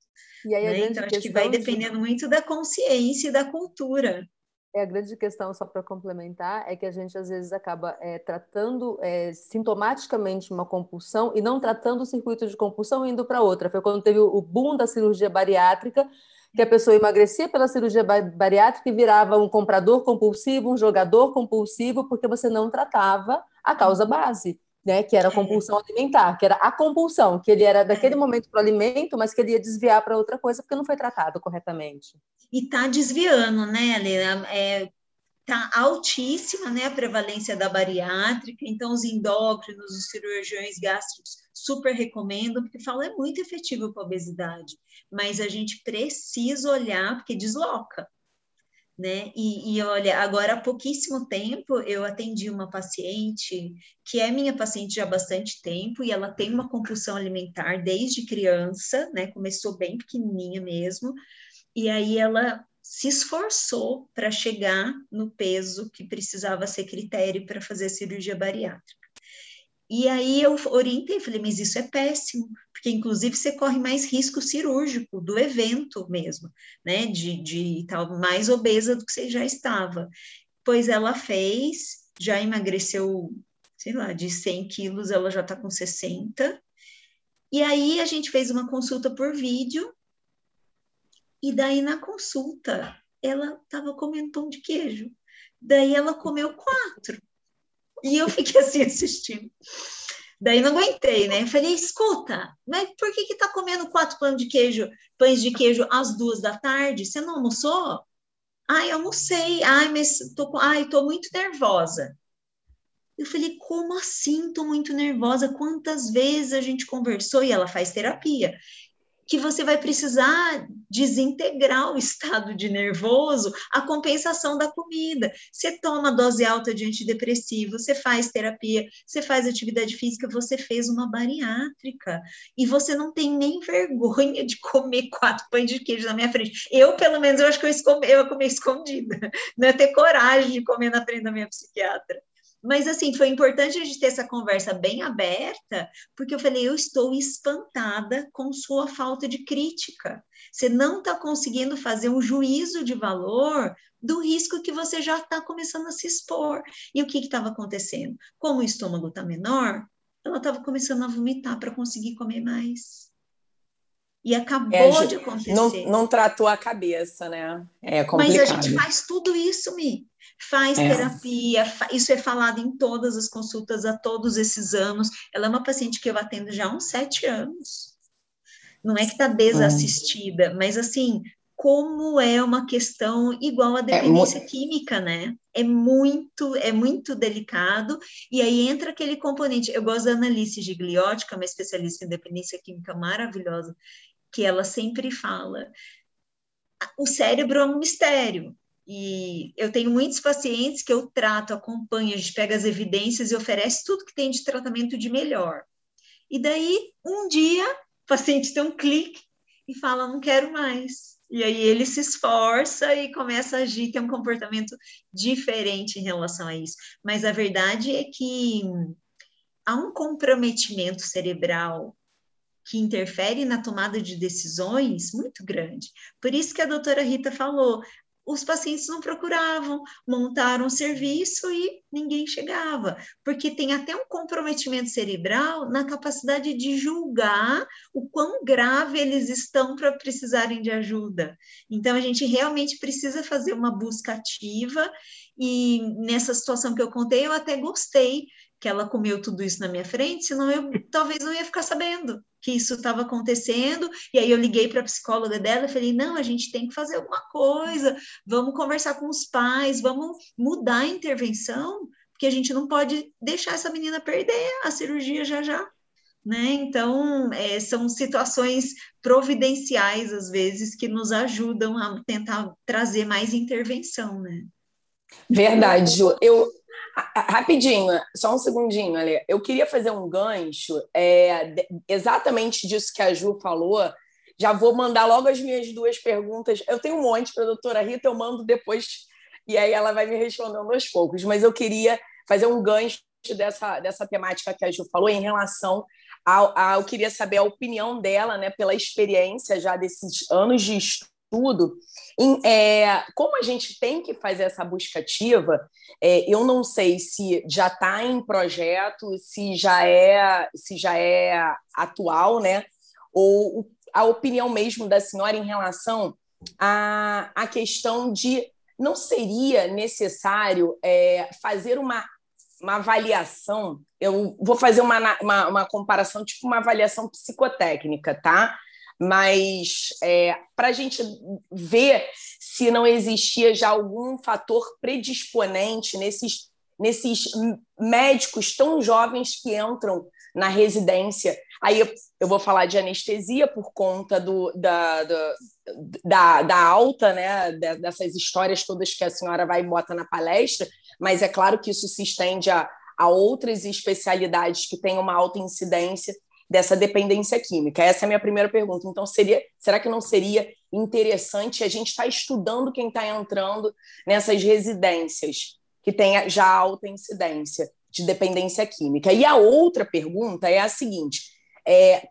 E aí, né? Então, acho que vai dependendo de... muito da consciência e da cultura. É a grande questão, só para complementar, é que a gente às vezes acaba é, tratando é, sintomaticamente uma compulsão e não tratando o circuito de compulsão indo para outra. Foi quando teve o boom da cirurgia bariátrica, que a pessoa emagrecia pela cirurgia bariátrica e virava um comprador compulsivo, um jogador compulsivo, porque você não tratava a causa base. Né, que era a compulsão alimentar, que era a compulsão, que ele era daquele momento para o alimento, mas que ele ia desviar para outra coisa porque não foi tratado corretamente e está desviando, né, Helena? É, tá altíssima, né, a prevalência da bariátrica, então os endócrinos, os cirurgiões gástricos super recomendam, porque falam é muito efetivo para a obesidade, mas a gente precisa olhar, porque desloca, né, e, e olha, agora há pouquíssimo tempo eu atendi uma paciente, que é minha paciente já há bastante tempo, e ela tem uma compulsão alimentar desde criança, né, começou bem pequenininha mesmo, e aí ela se esforçou para chegar no peso que precisava ser critério para fazer cirurgia bariátrica. E aí eu orientei, falei, mas isso é péssimo, porque inclusive você corre mais risco cirúrgico do evento mesmo, né? De, de estar mais obesa do que você já estava. Pois ela fez, já emagreceu, sei lá, de 100 quilos, ela já está com 60. E aí a gente fez uma consulta por vídeo e daí na consulta, ela estava comendo pão de queijo. Daí ela comeu quatro. E eu fiquei assim assistindo. Daí não aguentei, né? Falei, escuta, mas por que que tá comendo quatro pães de queijo, pães de queijo às duas da tarde? Você não almoçou? Ai, almocei. Ai, mas tô, ai, tô muito nervosa. Eu falei, como assim? Tô muito nervosa. Quantas vezes a gente conversou? E ela faz terapia que você vai precisar desintegrar o estado de nervoso, a compensação da comida. Você toma dose alta de antidepressivo, você faz terapia, você faz atividade física, você fez uma bariátrica e você não tem nem vergonha de comer quatro pães de queijo na minha frente. Eu, pelo menos, eu acho que eu, escome, eu ia comer escondida, não é ter coragem de comer na frente da minha psiquiatra. Mas, assim, foi importante a gente ter essa conversa bem aberta, porque eu falei, eu estou espantada com sua falta de crítica. Você não está conseguindo fazer um juízo de valor do risco que você já está começando a se expor. E o que estava acontecendo? Como o estômago está menor, ela estava começando a vomitar para conseguir comer mais. E acabou é, de acontecer. Não, não, tratou a cabeça, né? É complicado. Mas a gente faz tudo isso, Mi. Faz é. terapia, isso é falado em todas as consultas há todos esses anos. Ela é uma paciente que eu atendo já há uns sete anos. Não é que está desassistida, é. mas assim, como é uma questão igual à é dependência é, química, né? É muito, é muito delicado, e aí entra aquele componente. Eu gosto da Annalise Gigliotti, que é uma especialista em dependência química maravilhosa, que ela sempre fala: o cérebro é um mistério. E eu tenho muitos pacientes que eu trato, acompanho, a gente pega as evidências e oferece tudo que tem de tratamento de melhor. E daí, um dia, o paciente tem um clique e fala: não quero mais. E aí ele se esforça e começa a agir, tem um comportamento diferente em relação a isso. Mas a verdade é que há um comprometimento cerebral que interfere na tomada de decisões muito grande. Por isso que a doutora Rita falou, os pacientes não procuravam, montaram um serviço e ninguém chegava, porque tem até um comprometimento cerebral na capacidade de julgar o quão grave eles estão para precisarem de ajuda. Então, a gente realmente precisa fazer uma busca ativa, e nessa situação que eu contei, eu até gostei que ela comeu tudo isso na minha frente, senão eu talvez não ia ficar sabendo que isso estava acontecendo. E aí eu liguei para a psicóloga dela e falei: não, a gente tem que fazer alguma coisa, vamos conversar com os pais, vamos mudar a intervenção, porque a gente não pode deixar essa menina perder a cirurgia já já. Né? Então, é, são situações providenciais, às vezes, que nos ajudam a tentar trazer mais intervenção, né? Verdade, Ju. Eu, Rapidinho, só um segundinho, Ale. Eu queria fazer um gancho é, exatamente disso que a Ju falou. Já vou mandar logo as minhas duas perguntas. Eu tenho um monte para a doutora Rita, eu mando depois, e aí ela vai me respondendo aos poucos. Mas eu queria fazer um gancho dessa, dessa temática que a Ju falou em relação ao, ao eu queria saber a opinião dela, né, pela experiência já desses anos de estudo tudo. Em, é, como a gente tem que fazer essa busca ativa, é, eu não sei se já está em projeto, se já é, se já é atual, né? Ou a opinião mesmo da senhora em relação à, à questão de não seria necessário é, fazer uma, uma avaliação. Eu vou fazer uma, uma, uma comparação, tipo uma avaliação psicotécnica, tá? Mas é, para a gente ver se não existia já algum fator predisponente nesses, nesses médicos tão jovens que entram na residência. Aí eu, eu vou falar de anestesia por conta do, da, da, da, da alta, né, dessas histórias todas que a senhora vai e bota na palestra, mas é claro que isso se estende a, a outras especialidades que têm uma alta incidência dessa dependência química? Essa é a minha primeira pergunta. Então, seria, será que não seria interessante a gente estar tá estudando quem está entrando nessas residências que tem já alta incidência de dependência química? E a outra pergunta é a seguinte: é,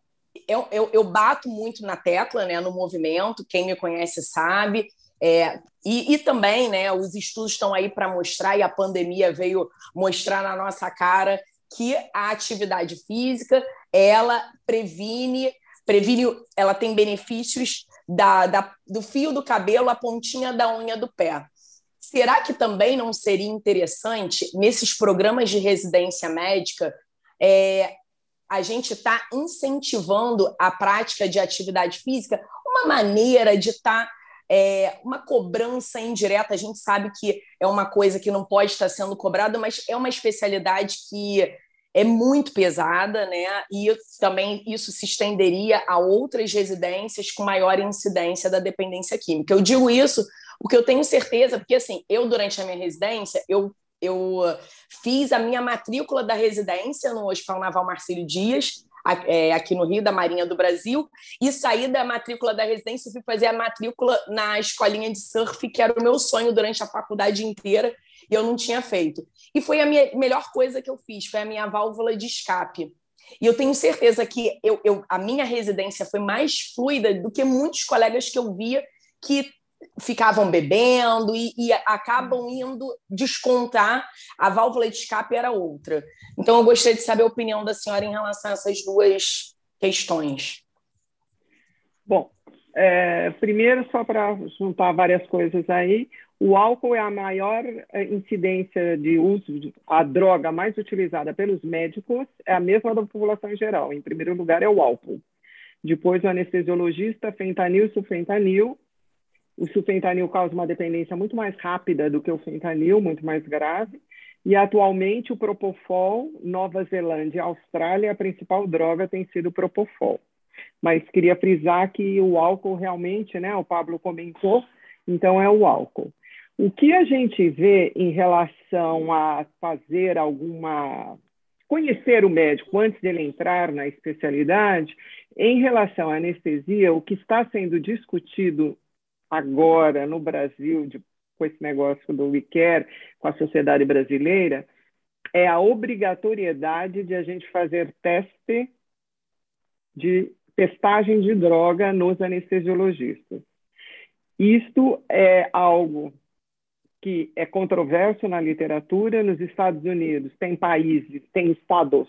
eu, eu, eu bato muito na tecla, né, no movimento, quem me conhece sabe, é, e, e, também, né, os estudos estão aí para mostrar, e a pandemia veio mostrar na nossa cara que a atividade física ela previne, previne, ela tem benefícios da, da, do fio do cabelo à pontinha da unha do pé. Será que também não seria interessante, nesses programas de residência médica, é, a gente está incentivando a prática de atividade física, uma maneira de estar. Tá, é, uma cobrança indireta, a gente sabe que é uma coisa que não pode estar sendo cobrada, mas é uma especialidade que é muito pesada, né? E também isso se estenderia a outras residências com maior incidência da dependência química. Eu digo isso porque eu tenho certeza, porque assim, eu durante a minha residência, eu eu fiz a minha matrícula da residência no Hospital Naval Marcílio Dias, é, aqui no Rio, da Marinha do Brasil, e saí da matrícula da residência e fui fazer a matrícula na escolinha de surf, que era o meu sonho durante a faculdade inteira, e eu não tinha feito. E foi a minha melhor coisa que eu fiz, foi a minha válvula de escape. E eu tenho certeza que eu, eu, a minha residência foi mais fluida do que muitos colegas que eu via que ficavam bebendo e, e, acabam indo descontar a válvula de escape era outra. Então eu gostaria de saber a opinião da senhora em relação a essas duas questões. Bom, é, primeiro, só para juntar várias coisas aí, o álcool é a maior é, incidência de uso, a droga mais utilizada pelos médicos é a mesma da população em geral. Em primeiro lugar é o álcool. Depois o anestesiologista, fentanil, sulfentanil. O sulfentanil causa uma dependência muito mais rápida do que o fentanil, muito mais grave. E atualmente o propofol, Nova Zelândia Austrália, a principal droga tem sido o propofol. Mas queria frisar que o álcool realmente, né, o Pablo comentou, então é o álcool. O que a gente vê em relação a fazer alguma. conhecer o médico antes dele entrar na especialidade, em relação à anestesia, o que está sendo discutido agora no Brasil, de, com esse negócio do WeCare, com a sociedade brasileira, é a obrigatoriedade de a gente fazer teste de testagem de droga nos anestesiologistas. Isto é algo que é controverso na literatura. Nos Estados Unidos, tem países, tem estados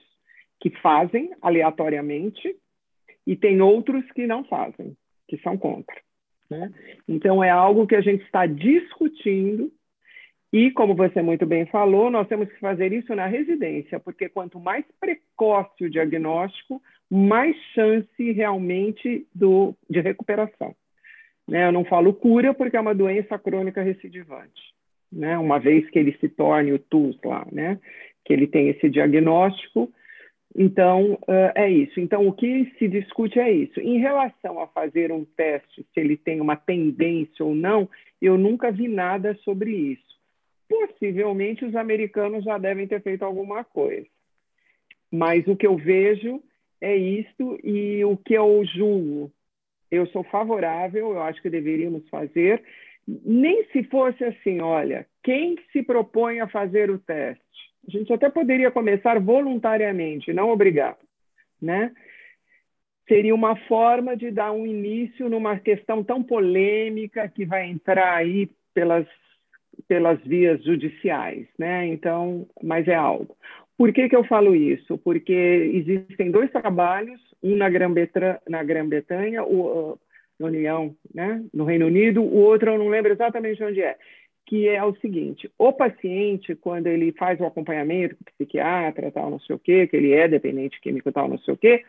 que fazem aleatoriamente e tem outros que não fazem, que são contra. Né? Então, é algo que a gente está discutindo e, como você muito bem falou, nós temos que fazer isso na residência, porque quanto mais precoce o diagnóstico, mais chance realmente do, de recuperação. Né? Eu não falo cura porque é uma doença crônica recidivante né? Uma vez que ele se torne o TUS lá, né? Que ele tem esse diagnóstico. Então, uh, é isso. Então, o que se discute é isso. Em relação a fazer um teste, se ele tem uma tendência ou não, eu nunca vi nada sobre isso. Possivelmente os americanos já devem ter feito alguma coisa. Mas o que eu vejo é isto e o que eu julgo. Eu sou favorável, eu acho que deveríamos fazer, nem se fosse assim, olha, quem se propõe a fazer o teste? A gente até poderia começar voluntariamente, não obrigado, né? Seria uma forma de dar um início numa questão tão polêmica que vai entrar aí pelas pelas vias judiciais, né? Então, mas é algo. Por que, que eu falo isso? Porque existem dois trabalhos, um na Grã-Bretanha, o, na União, né, no Reino Unido, o outro eu não lembro exatamente onde é, que é o seguinte: o paciente, quando ele faz o acompanhamento com psiquiatra, tal, não sei o quê, que ele é dependente químico, tal, não sei o quê,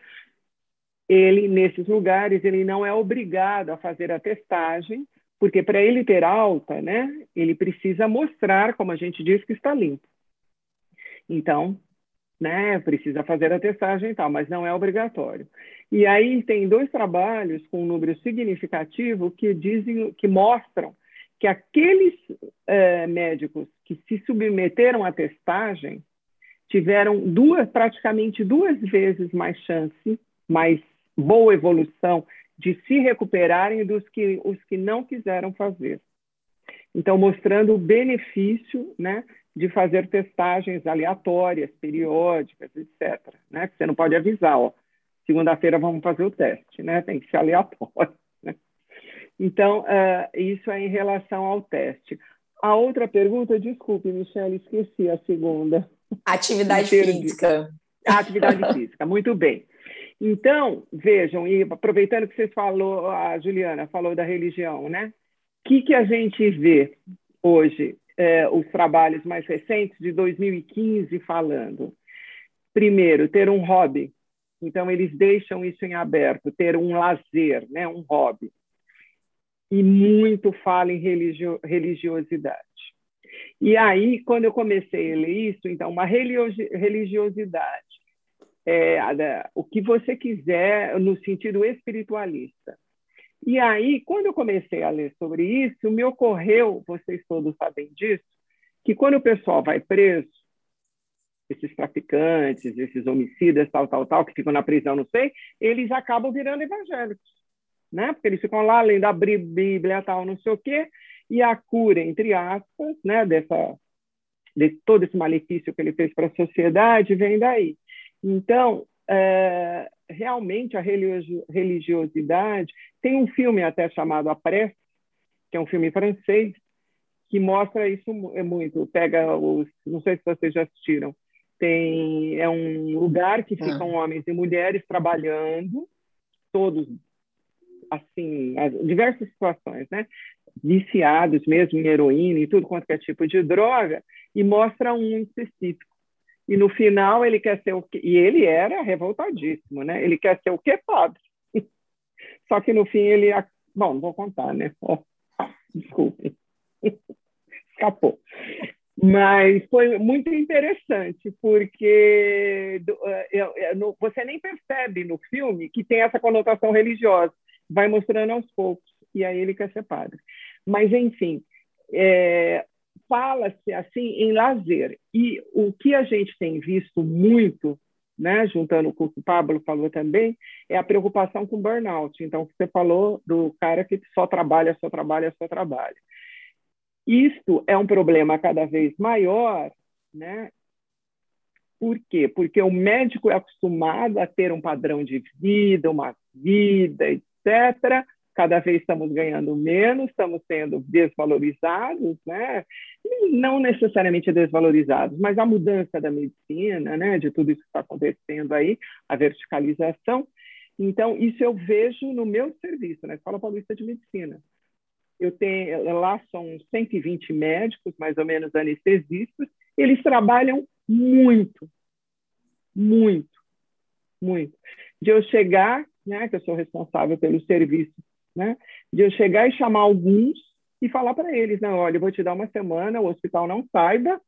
ele, nesses lugares, ele não é obrigado a fazer a testagem, porque para ele ter alta, né, ele precisa mostrar, como a gente diz, que está limpo. Então, né, precisa fazer a testagem e tal, mas não é obrigatório. E aí tem dois trabalhos com um número significativo que dizem, que mostram que aqueles é, médicos que se submeteram à testagem tiveram duas, praticamente duas vezes mais chance, mais boa evolução de se recuperarem dos que os que não quiseram fazer. Então, mostrando o benefício né, de fazer testagens aleatórias, periódicas, etc. Né? Você não pode avisar, ó, segunda-feira vamos fazer o teste, né? Tem que ser aleatório. Né? Então, uh, isso é em relação ao teste. A outra pergunta, desculpe, Michelle, esqueci a segunda. Atividade física. De... Atividade física, muito bem. Então, vejam, e aproveitando que você falou, a Juliana falou da religião, né? O que, que a gente vê hoje? eh, os trabalhos mais recentes, de 2015, falando. Primeiro, ter um hobby. Então, eles deixam isso em aberto, ter um lazer, né, um hobby. E muito fala em religio religiosidade. E aí, quando eu comecei a ler isso, então, uma religiosidade, é, o que você quiser no sentido espiritualista. E aí, quando eu comecei a ler sobre isso, me ocorreu, vocês todos sabem disso, que quando o pessoal vai preso, esses traficantes, esses homicidas, tal, tal, tal, que ficam na prisão, não sei, eles acabam virando evangélicos, né? Porque eles ficam lá lendo a Bíblia, tal, não sei o quê, e a cura, entre aspas, né, dessa, de todo esse malefício que ele fez para a sociedade, vem daí. Então, é, realmente a religiosidade. Tem um filme até chamado A Prece, que é um filme francês, que mostra isso é muito. Pega os, não sei se vocês já assistiram, tem é um lugar que ficam ah. homens e mulheres trabalhando, todos assim, as diversas situações, né? Viciados mesmo em heroína e tudo quanto é tipo de droga, e mostra um específico. E no final ele quer ser o quê? E ele era revoltadíssimo, né? Ele quer ser o quê? Padre. Só que no fim ele. Bom, não vou contar, né? Oh, desculpe. Escapou. Mas foi muito interessante, porque eh, você nem percebe no filme que tem essa conotação religiosa, vai mostrando aos poucos, e aí ele quer ser padre. Mas, enfim, é, fala-se assim em lazer, e o que a gente tem visto muito, né, juntando com o que o Pablo falou também, é a preocupação com burnout. Então, você falou do cara que só trabalha, só trabalha, só trabalha. Isto é um problema cada vez maior, né? Por quê? Porque o médico é acostumado a ter um padrão de vida, uma vida, etc. Cada vez estamos ganhando menos, estamos sendo desvalorizados, né? E não necessariamente desvalorizados, mas a mudança da medicina, né? De tudo isso que está acontecendo aí, a verticalização. Então, isso eu vejo no meu serviço, na Escola Paulista de Medicina eu tenho lá são 120 médicos, mais ou menos anestesistas, eles trabalham muito, muito, muito. De eu chegar, né, que eu sou responsável pelo serviço, né, de eu chegar e chamar alguns e falar para eles, não, olha, eu vou te dar uma semana, o hospital não saiba,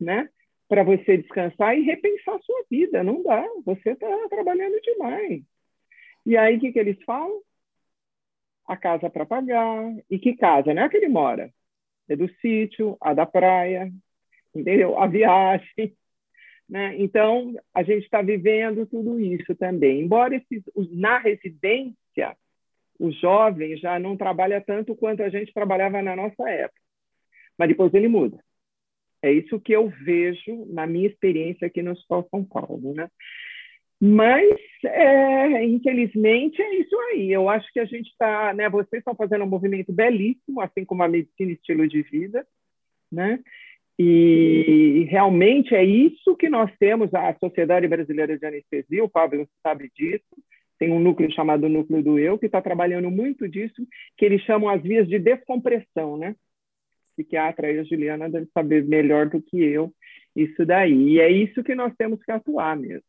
né, para você descansar e repensar a sua vida. Não dá, você está trabalhando demais. E aí, o que, que eles falam? A casa para pagar. E que casa? Não é que ele mora. É do sítio, a da praia, entendeu? A viagem. Né? Então, a gente está vivendo tudo isso também. Embora esses, na residência, o jovem já não trabalha tanto quanto a gente trabalhava na nossa época. Mas depois ele muda. É isso que eu vejo na minha experiência aqui no Hospital São Paulo. Né? Mas, é, infelizmente, é isso aí. Eu acho que a gente está, né? Vocês estão fazendo um movimento belíssimo, assim como a medicina e estilo de vida, né? E realmente é isso que nós temos, a Sociedade Brasileira de Anestesia, o Pablo sabe disso, tem um núcleo chamado Núcleo do Eu, que está trabalhando muito disso, que eles chamam as vias de descompressão, né? Psiquiatra e a Juliana deve saber melhor do que eu isso daí. E é isso que nós temos que atuar mesmo.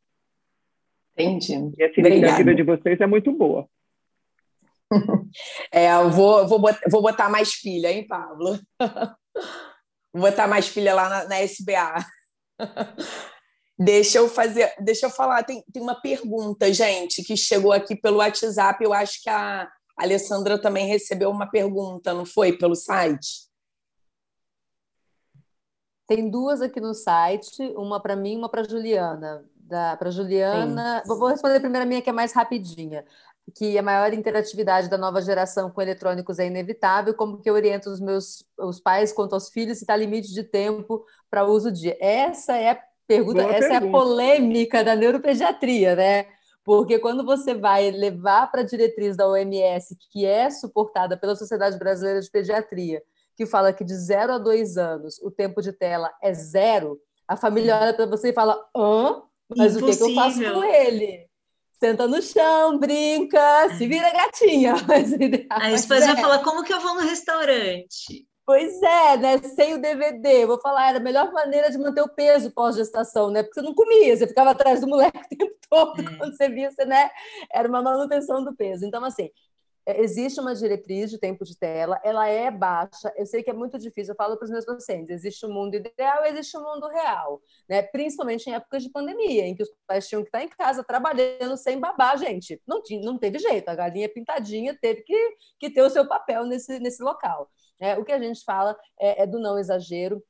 Entendi. E a iniciativa de vocês é muito boa. É, eu vou, vou, botar, vou botar mais pilha, hein, Pablo? Vou botar mais pilha lá na, na SBA. Deixa eu fazer, deixa eu falar, tem, tem uma pergunta, gente, que chegou aqui pelo WhatsApp. Eu acho que a Alessandra também recebeu uma pergunta, não foi? Pelo site? Tem duas aqui no site, uma para mim, uma para Juliana para Juliana. Sim. Vou responder primeiro a minha, que é mais rapidinha. Que a maior interatividade da nova geração com eletrônicos é inevitável. Como que eu oriento os meus os pais quanto aos filhos se está limite de tempo para uso de. Essa é a pergunta, Boa essa pergunta. é a polêmica da neuropediatria, né? Porque quando você vai levar para a diretriz da OMS, que é suportada pela Sociedade Brasileira de Pediatria, que fala que de 0 a 2 anos o tempo de tela é zero, a família olha para você e fala: hã? Mas Impossível. o que, que eu faço com ele? Senta no chão, brinca, se vira gatinha. Mas, Aí os pais é. vão falar, como que eu vou no restaurante? Pois é, né? Sem o DVD. Vou falar, era a melhor maneira de manter o peso pós-gestação, né? Porque você não comia, você ficava atrás do moleque o tempo todo. É. Quando você via, você, né? Era uma manutenção do peso. Então, assim, é, existe uma diretriz de tempo de tela, ela é baixa. Eu sei que é muito difícil, eu falo para os meus pacientes: existe o um mundo ideal, existe o um mundo real, né? Principalmente em épocas de pandemia, em que os pais tinham que estar em casa trabalhando sem babar, gente. Não, tinha, não teve jeito, a galinha pintadinha teve que, que ter o seu papel nesse, nesse local. É, o que a gente fala é, é do não exagero,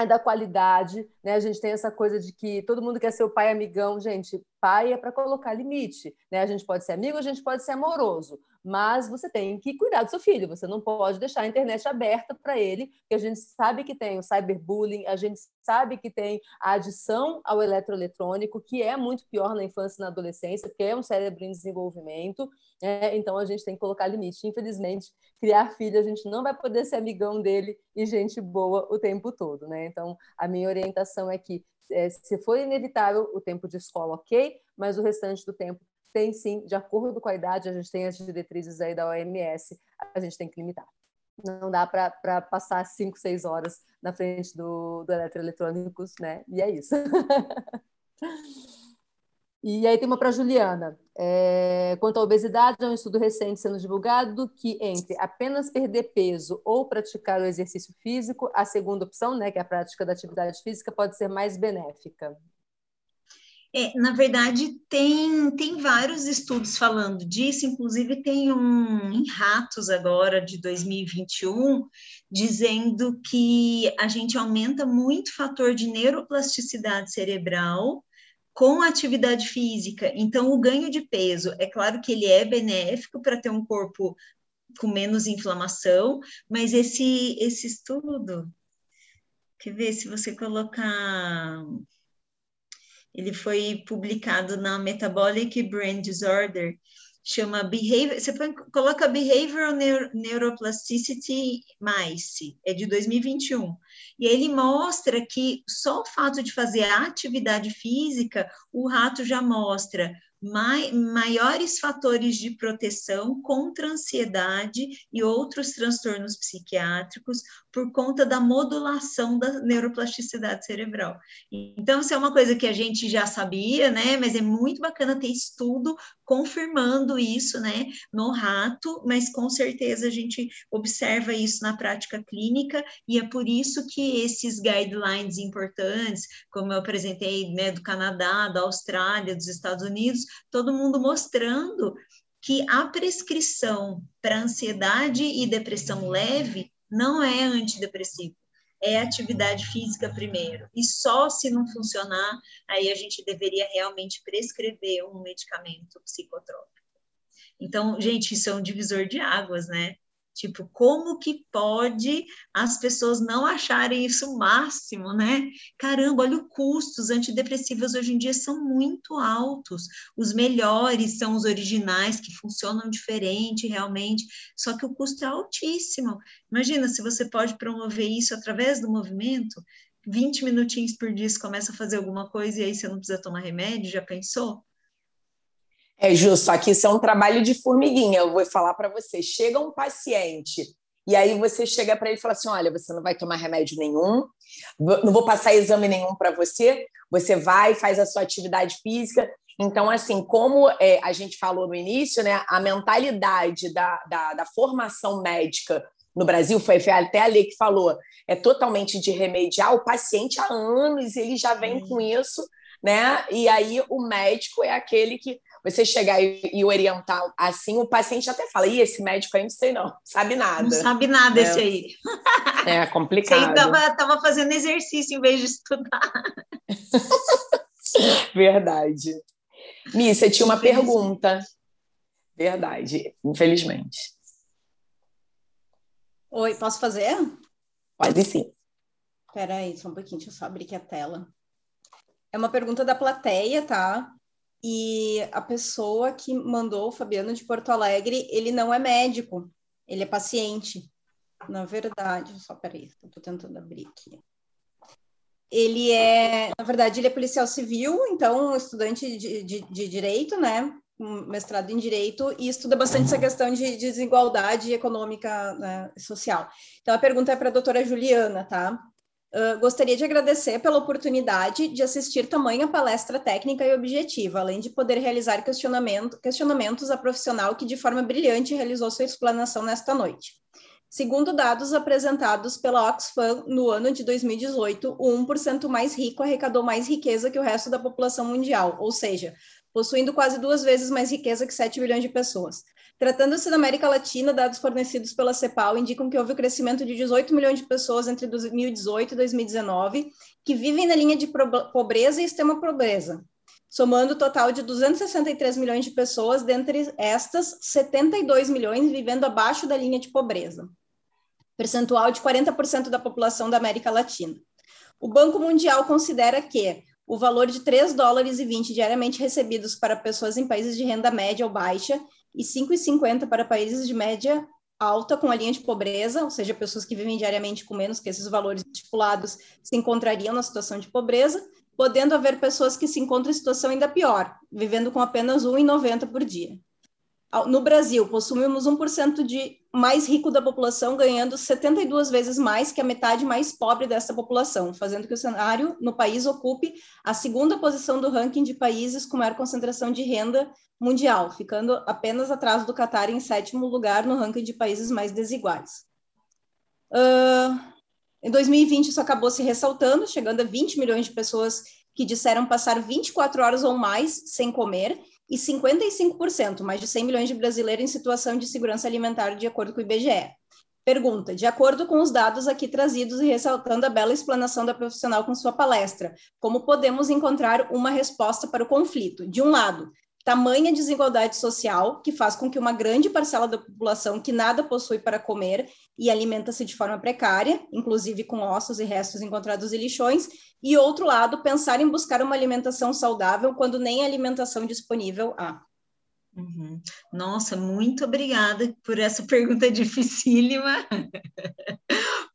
é da qualidade, né? A gente tem essa coisa de que todo mundo quer ser o pai amigão, gente. Pai é para colocar limite, né? A gente pode ser amigo, a gente pode ser amoroso, mas você tem que cuidar do seu filho. Você não pode deixar a internet aberta para ele, porque a gente sabe que tem o cyberbullying, a gente sabe que tem a adição ao eletroeletrônico, que é muito pior na infância e na adolescência, porque é um cérebro em desenvolvimento. Né? Então a gente tem que colocar limite. Infelizmente, criar filho, a gente não vai poder ser amigão dele e gente boa o tempo todo, né? Então a minha orientação é que é, se for inevitável o tempo de escola, ok, mas o restante do tempo tem sim, de acordo com a idade, a gente tem as diretrizes aí da OMS, a gente tem que limitar. Não dá para passar cinco, seis horas na frente do, do eletroeletrônicos, né? E é isso. E aí tem uma para Juliana. É, quanto à obesidade, é um estudo recente sendo divulgado que entre apenas perder peso ou praticar o exercício físico, a segunda opção, né, que é a prática da atividade física, pode ser mais benéfica. É, na verdade, tem, tem vários estudos falando disso, inclusive tem um em ratos agora, de 2021, dizendo que a gente aumenta muito o fator de neuroplasticidade cerebral com a atividade física. Então, o ganho de peso, é claro que ele é benéfico para ter um corpo com menos inflamação, mas esse, esse estudo, quer ver se você colocar. Ele foi publicado na Metabolic Brain Disorder, chama behavior, você põe, coloca behavioral neuroplasticity mice, é de 2021. E ele mostra que só o fato de fazer atividade física, o rato já mostra mai, maiores fatores de proteção contra ansiedade e outros transtornos psiquiátricos por conta da modulação da neuroplasticidade cerebral. Então, isso é uma coisa que a gente já sabia, né? Mas é muito bacana ter estudo confirmando isso, né? No rato, mas com certeza a gente observa isso na prática clínica e é por isso que esses guidelines importantes, como eu apresentei, né, do Canadá, da Austrália, dos Estados Unidos, todo mundo mostrando que a prescrição para ansiedade e depressão leve não é antidepressivo, é atividade física primeiro. E só se não funcionar, aí a gente deveria realmente prescrever um medicamento psicotrópico. Então, gente, isso é um divisor de águas, né? Tipo, como que pode as pessoas não acharem isso o máximo, né? Caramba, olha o custo, os antidepressivos hoje em dia são muito altos. Os melhores são os originais, que funcionam diferente realmente, só que o custo é altíssimo. Imagina se você pode promover isso através do movimento, 20 minutinhos por dia você começa a fazer alguma coisa e aí você não precisa tomar remédio, já pensou? É justo, só que isso é um trabalho de formiguinha. Eu vou falar para você: chega um paciente e aí você chega para ele e fala assim: olha, você não vai tomar remédio nenhum, não vou passar exame nenhum para você, você vai, faz a sua atividade física. Então, assim, como é, a gente falou no início, né, a mentalidade da, da, da formação médica no Brasil, foi até a lei que falou, é totalmente de remediar o paciente há anos, ele já vem com isso, né? E aí o médico é aquele que você chegar e, e, orientar assim, o paciente até fala: e esse médico aí não sei não, sabe nada. Não sabe nada é. esse aí. É complicado. Esse aí tava, tava fazendo exercício em vez de estudar. Verdade. Mi, você tinha uma pergunta. Verdade, infelizmente. Oi, posso fazer? Pode sim. Espera aí, só um pouquinho, deixa eu só abrir aqui a tela. É uma pergunta da plateia, tá? E a pessoa que mandou o Fabiano de Porto Alegre, ele não é médico, ele é paciente. Na verdade, só peraí, estou tentando abrir aqui. Ele é, na verdade, ele é policial civil, então estudante de, de, de direito, né? Um mestrado em direito e estuda bastante essa questão de, de desigualdade econômica né, social. Então a pergunta é para a doutora Juliana, tá? Uh, gostaria de agradecer pela oportunidade de assistir tamanha palestra técnica e objetiva, além de poder realizar questionamento, questionamentos a profissional que de forma brilhante realizou sua explanação nesta noite. Segundo dados apresentados pela Oxfam no ano de 2018, o 1% mais rico arrecadou mais riqueza que o resto da população mundial, ou seja, possuindo quase duas vezes mais riqueza que 7 bilhões de pessoas. Tratando-se da América Latina, dados fornecidos pela CEPAL indicam que houve o crescimento de 18 milhões de pessoas entre 2018 e 2019 que vivem na linha de pobreza e extrema pobreza, somando o total de 263 milhões de pessoas, dentre estas, 72 milhões vivendo abaixo da linha de pobreza, percentual de 40% da população da América Latina. O Banco Mundial considera que o valor de 3 dólares e 20 diariamente recebidos para pessoas em países de renda média ou baixa e 5,50 para países de média alta com a linha de pobreza, ou seja, pessoas que vivem diariamente com menos que esses valores estipulados se encontrariam na situação de pobreza, podendo haver pessoas que se encontram em situação ainda pior, vivendo com apenas R$ 1,90 por dia. No Brasil, possuímos 1% de mais rico da população, ganhando 72 vezes mais que a metade mais pobre dessa população, fazendo que o cenário no país ocupe a segunda posição do ranking de países com maior concentração de renda mundial, ficando apenas atrás do Catar em sétimo lugar no ranking de países mais desiguais. Uh, em 2020, isso acabou se ressaltando, chegando a 20 milhões de pessoas que disseram passar 24 horas ou mais sem comer, e 55%, mais de 100 milhões de brasileiros em situação de segurança alimentar, de acordo com o IBGE. Pergunta: de acordo com os dados aqui trazidos e ressaltando a bela explanação da profissional com sua palestra, como podemos encontrar uma resposta para o conflito? De um lado, tamanha desigualdade social, que faz com que uma grande parcela da população que nada possui para comer e alimenta-se de forma precária, inclusive com ossos e restos encontrados em lixões, e outro lado, pensar em buscar uma alimentação saudável quando nem alimentação disponível há. Uhum. Nossa, muito obrigada por essa pergunta dificílima,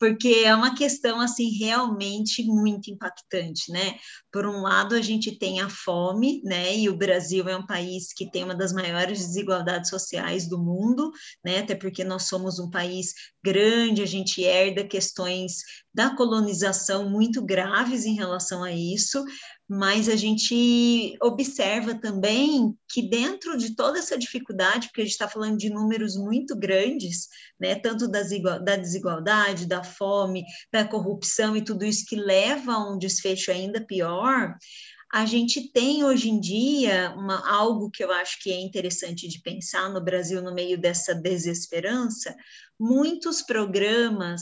porque é uma questão assim realmente muito impactante, né? Por um lado, a gente tem a fome, né? E o Brasil é um país que tem uma das maiores desigualdades sociais do mundo, né? Até porque nós somos um país grande, a gente herda questões da colonização muito graves em relação a isso, mas a gente observa também que dentro de toda essa dificuldade, porque a gente está falando de números muito grandes, né, tanto das da desigualdade, da fome, da corrupção e tudo isso que leva a um desfecho ainda pior, a gente tem hoje em dia uma, algo que eu acho que é interessante de pensar no Brasil no meio dessa desesperança, muitos programas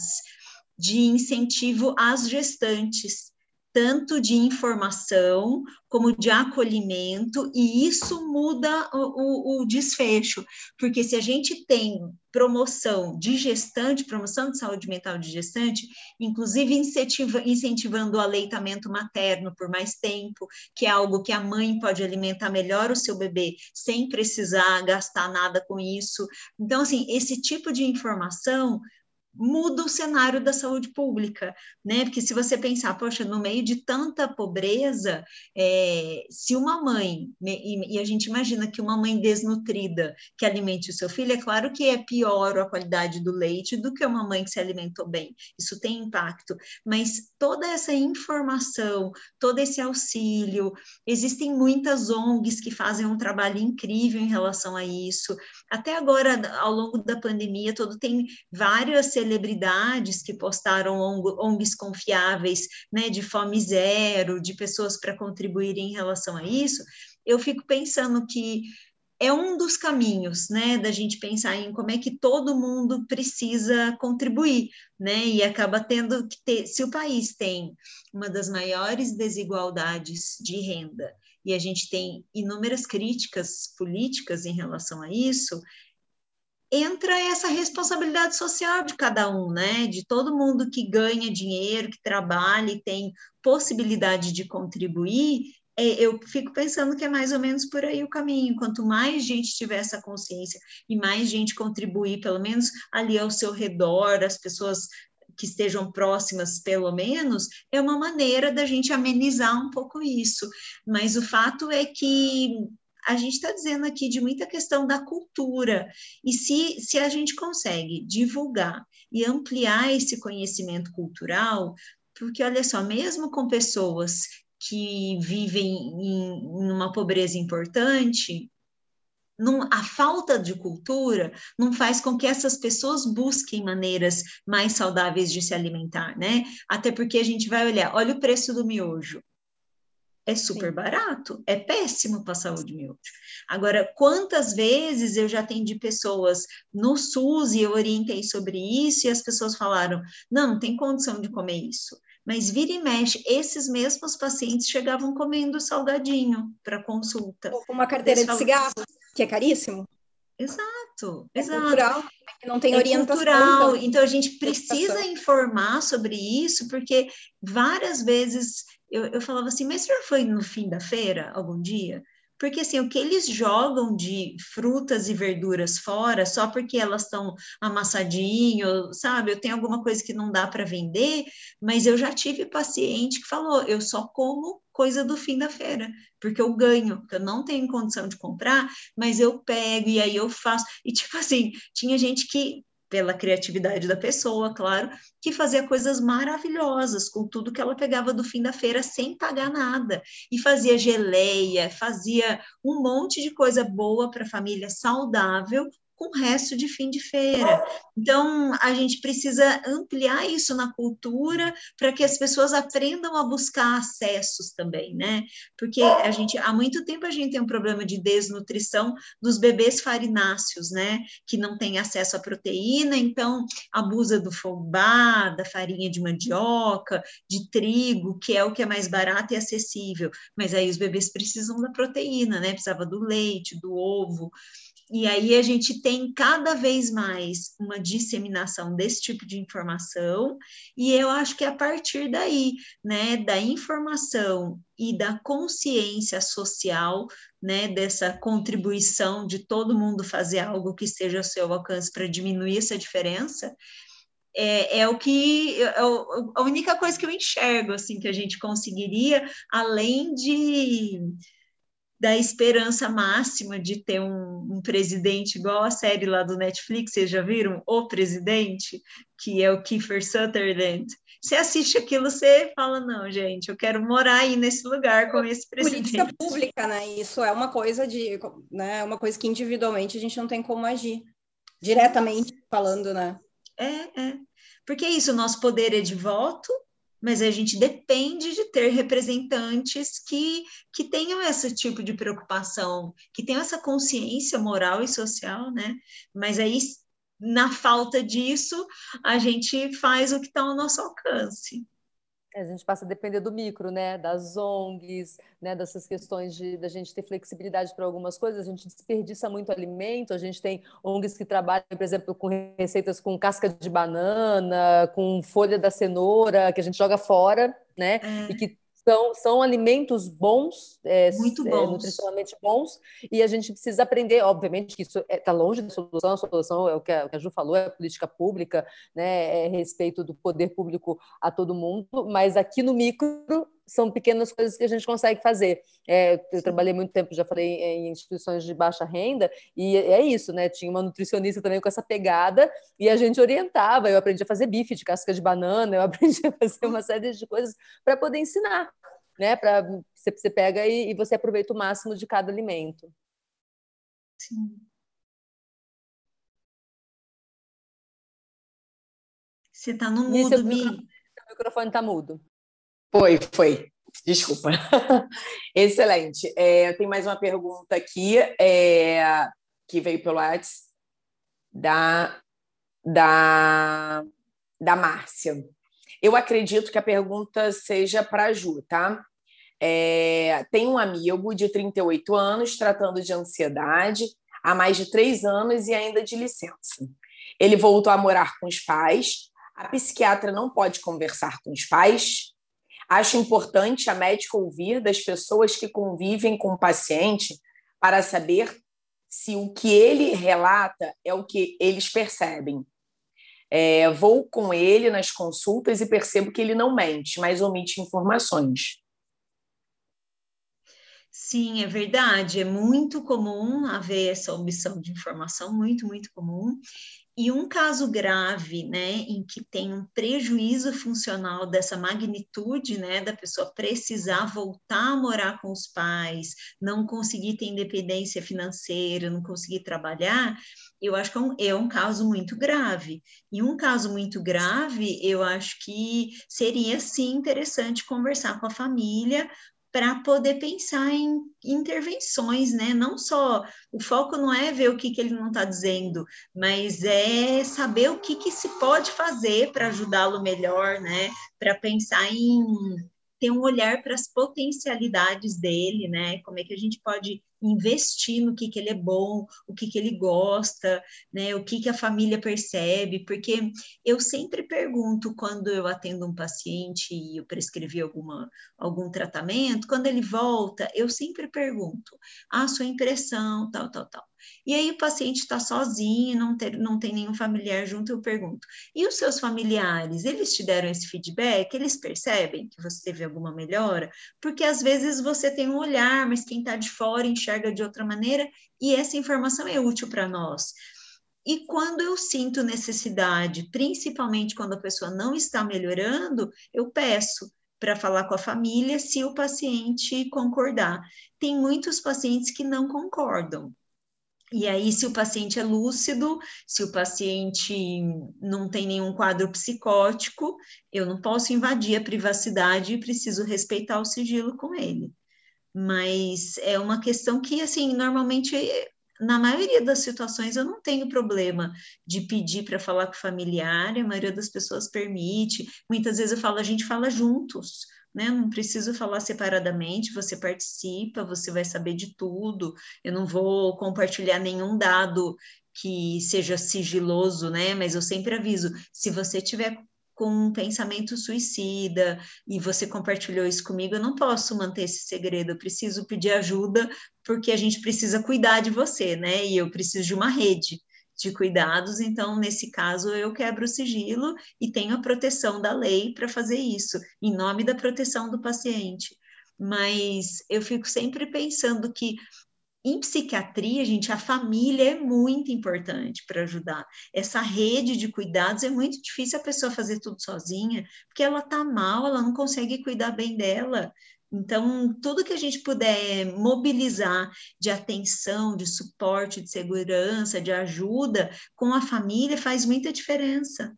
de incentivo às gestantes tanto de informação como de acolhimento, e isso muda o, o, o, desfecho, porque se a gente tem promoção de gestante, promoção de saúde mental de gestante, inclusive incentiva, incentivando o aleitamento materno por mais tempo, que é algo que a mãe pode alimentar melhor o seu bebê sem precisar gastar nada com isso. Então, assim, esse tipo de informação muda o cenário da saúde pública, né? Porque se você pensar, poxa, no meio de tanta pobreza, é, se uma mãe, e, e, a gente imagina que uma mãe desnutrida que alimente o seu filho, é claro que é pior a qualidade do leite do que uma mãe que se alimentou bem, isso tem impacto, mas toda essa informação, todo esse auxílio, existem muitas ONGs que fazem um trabalho incrível em relação a isso, até agora, ao longo da pandemia, todo tem várias celebridades que postaram ONGs confiáveis, né, de fome zero, de pessoas para contribuírem em relação a isso, eu fico pensando que é um dos caminhos, né, da gente pensar em como é que todo mundo precisa contribuir, né, e acaba tendo que ter, se o país tem uma das maiores desigualdades de renda e a gente tem inúmeras críticas políticas em relação a isso, entra essa responsabilidade social de cada um, né? De todo mundo que ganha dinheiro, que trabalha e tem possibilidade de contribuir. É, eu fico pensando que é mais ou menos por aí o caminho. Quanto mais gente tiver essa consciência e mais gente contribuir, pelo menos ali ao seu redor, as pessoas que estejam próximas, pelo menos, é uma maneira da gente amenizar um pouco isso. Mas o fato é que a gente está dizendo aqui de muita questão da cultura. E se, se a gente consegue divulgar e ampliar esse conhecimento cultural, porque olha só, mesmo com pessoas que vivem em, em uma pobreza importante, não, a falta de cultura não faz com que essas pessoas busquem maneiras mais saudáveis de se alimentar, né? Até porque a gente vai olhar, olha o preço do miojo é super Sim. barato, é péssimo para a saúde miojo. Agora, quantas vezes eu já atendi pessoas no SUS e eu orientei sobre isso e as pessoas falaram: não, não tem condição de comer isso. Mas vira e mexe, esses mesmos pacientes chegavam comendo salgadinho para consulta. Ou uma carteira de cigarro, que é caríssimo. Exato, é exato. Cultural, não tem é orientação. Cultural. Então, então a gente precisa informar sobre isso, porque várias vezes eu, eu falava assim, mas já foi no fim da feira algum dia? Porque assim, o que eles jogam de frutas e verduras fora, só porque elas estão amassadinho, sabe? Eu tenho alguma coisa que não dá para vender, mas eu já tive paciente que falou, eu só como coisa do fim da feira, porque eu ganho, porque eu não tenho condição de comprar, mas eu pego e aí eu faço. E tipo assim, tinha gente que pela criatividade da pessoa, claro, que fazia coisas maravilhosas com tudo que ela pegava do fim da feira sem pagar nada. E fazia geleia, fazia um monte de coisa boa para a família, saudável, com o resto de fim de feira. Então, a gente precisa ampliar isso na cultura para que as pessoas aprendam a buscar acessos também, né? Porque a gente, há muito tempo a gente tem um problema de desnutrição dos bebês farináceos, né? Que não têm acesso à proteína, então abusa do fubá, da farinha de mandioca, de trigo, que é o que é mais barato e acessível. Mas aí os bebês precisam da proteína, né? Precisava do leite, do ovo. E aí a gente tem cada vez mais uma disseminação desse tipo de informação, e eu acho que é a partir daí, né, da informação e da consciência social, né, dessa contribuição de todo mundo fazer algo que esteja ao seu alcance para diminuir essa diferença, é, é, o que é a única coisa que eu enxergo assim que a gente conseguiria além de da esperança máxima de ter um, um, presidente igual a série lá do Netflix, vocês já viram? O Presidente, que é o Kiefer Sutherland. Você assiste aquilo, você fala, não, gente, eu quero morar aí nesse lugar com esse presidente. Política pública, né? Isso é uma coisa de, né? Uma coisa que individualmente a gente não tem como agir. Diretamente falando, né? É, é. Porque é isso, o nosso poder é de voto, mas a gente depende de ter representantes que, que tenham esse tipo de preocupação, que tenham essa consciência moral e social, né? Mas aí, na falta disso, a gente faz o que está ao nosso alcance. A gente passa a depender do micro, né? Das ONGs, né? dessas questões de da gente ter flexibilidade para algumas coisas. A gente desperdiça muito alimento. A gente tem ONGs que trabalham, por exemplo, com receitas com casca de banana, com folha da cenoura, que a gente joga fora, né? É. E que são, são alimentos bons, é, Muito bons. É, nutricionalmente bons, e a gente precisa aprender, obviamente, que isso está é, tá longe da solução, a solução é o que a, o que a Ju falou, é a política pública, né, é respeito do poder público a todo mundo, mas aqui no micro são pequenas coisas que a gente consegue fazer. É, eu trabalhei muito tempo, já falei, em instituições de baixa renda, e é isso, né? Tinha uma nutricionista também com essa pegada, e a gente orientava. Eu aprendi a fazer bife de casca de banana, eu aprendi a fazer uma série de coisas para poder ensinar, né? Para você, você pega e, e você aproveita o máximo de cada alimento. Sim. Você está no mudo, Mi. O microfone está mudo. Foi, foi. Desculpa. Excelente. É, tem mais uma pergunta aqui é, que veio pelo WhatsApp da, da, da Márcia. Eu acredito que a pergunta seja para a Ju, tá? É, tem um amigo de 38 anos tratando de ansiedade há mais de três anos e ainda de licença. Ele voltou a morar com os pais. A psiquiatra não pode conversar com os pais Acho importante a médica ouvir das pessoas que convivem com o paciente para saber se o que ele relata é o que eles percebem. É, vou com ele nas consultas e percebo que ele não mente, mas omite informações. Sim, é verdade. É muito comum haver essa omissão de informação, muito, muito comum. E um caso grave, né, em que tem um prejuízo funcional dessa magnitude, né, da pessoa precisar voltar a morar com os pais, não conseguir ter independência financeira, não conseguir trabalhar, eu acho que é um, é um caso muito grave. E um caso muito grave, eu acho que seria sim interessante conversar com a família para poder pensar em intervenções, né? Não só o foco não é ver o que, que ele não está dizendo, mas é saber o que, que se pode fazer para ajudá-lo melhor, né? Para pensar em ter um olhar para as potencialidades dele, né? Como é que a gente pode investir no que, que ele é bom, o que, que ele gosta, né, o que, que a família percebe, porque eu sempre pergunto quando eu atendo um paciente e eu prescrevi alguma, algum tratamento, quando ele volta, eu sempre pergunto, a ah, sua impressão, tal, tal, tal. E aí o paciente está sozinho, não, ter, não tem nenhum familiar junto, eu pergunto: e os seus familiares, eles te deram esse feedback? Eles percebem que você teve alguma melhora? Porque às vezes você tem um olhar, mas quem está de fora enxerga de outra maneira, e essa informação é útil para nós. E quando eu sinto necessidade, principalmente quando a pessoa não está melhorando, eu peço para falar com a família se o paciente concordar. Tem muitos pacientes que não concordam. E aí, se o paciente é lúcido, se o paciente não tem nenhum quadro psicótico, eu não posso invadir a privacidade e preciso respeitar o sigilo com ele. Mas é uma questão que, assim, normalmente, na maioria das situações, eu não tenho problema de pedir para falar com o familiar, a maioria das pessoas permite. Muitas vezes eu falo, a gente fala juntos né? Não preciso falar separadamente, você participa, você vai saber de tudo. Eu não vou compartilhar nenhum dado que seja sigiloso, né? Mas eu sempre aviso, se você tiver com um pensamento suicida e você compartilhou isso comigo, eu não posso manter esse segredo, eu preciso pedir ajuda porque a gente precisa cuidar de você, né? E eu preciso de uma rede de cuidados, então, nesse caso, eu quebro o sigilo e tenho a proteção da lei para fazer isso, em nome da proteção do paciente. Mas eu fico sempre pensando que em psiquiatria, gente, a família é muito importante para ajudar. Essa rede de cuidados é muito difícil a pessoa fazer tudo sozinha, porque ela está mal, ela não consegue cuidar bem dela. Então, tudo que a gente puder mobilizar de atenção, de suporte, de segurança, de ajuda com a família faz muita diferença.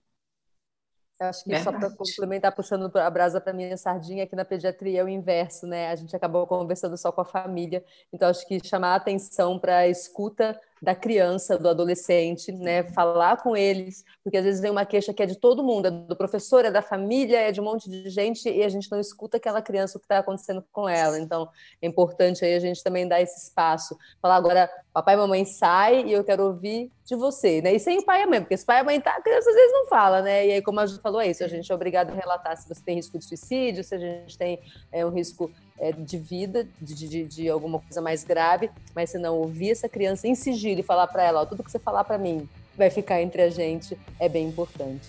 acho que Verdade. só para complementar, puxando a brasa para minha sardinha, aqui na pediatria é o inverso, né? A gente acabou conversando só com a família, então acho que chamar a atenção para a escuta da criança, do adolescente, né? Falar com eles, porque às vezes vem uma queixa que é de todo mundo, é do professor, é da família, é de um monte de gente e a gente não escuta aquela criança o que está acontecendo com ela. Então é importante aí a gente também dar esse espaço, falar agora, papai e mamãe sai e eu quero ouvir de você, né? E sem o pai e a mãe, porque se pai e a mãe tá, a criança às vezes não fala, né? E aí como a gente falou é isso, a gente é obrigado a relatar se você tem risco de suicídio, se a gente tem é, um risco é, de vida, de, de, de, alguma coisa mais grave, mas se não ouvir essa criança em sigilo e falar para ela, ó, tudo que você falar para mim vai ficar entre a gente, é bem importante.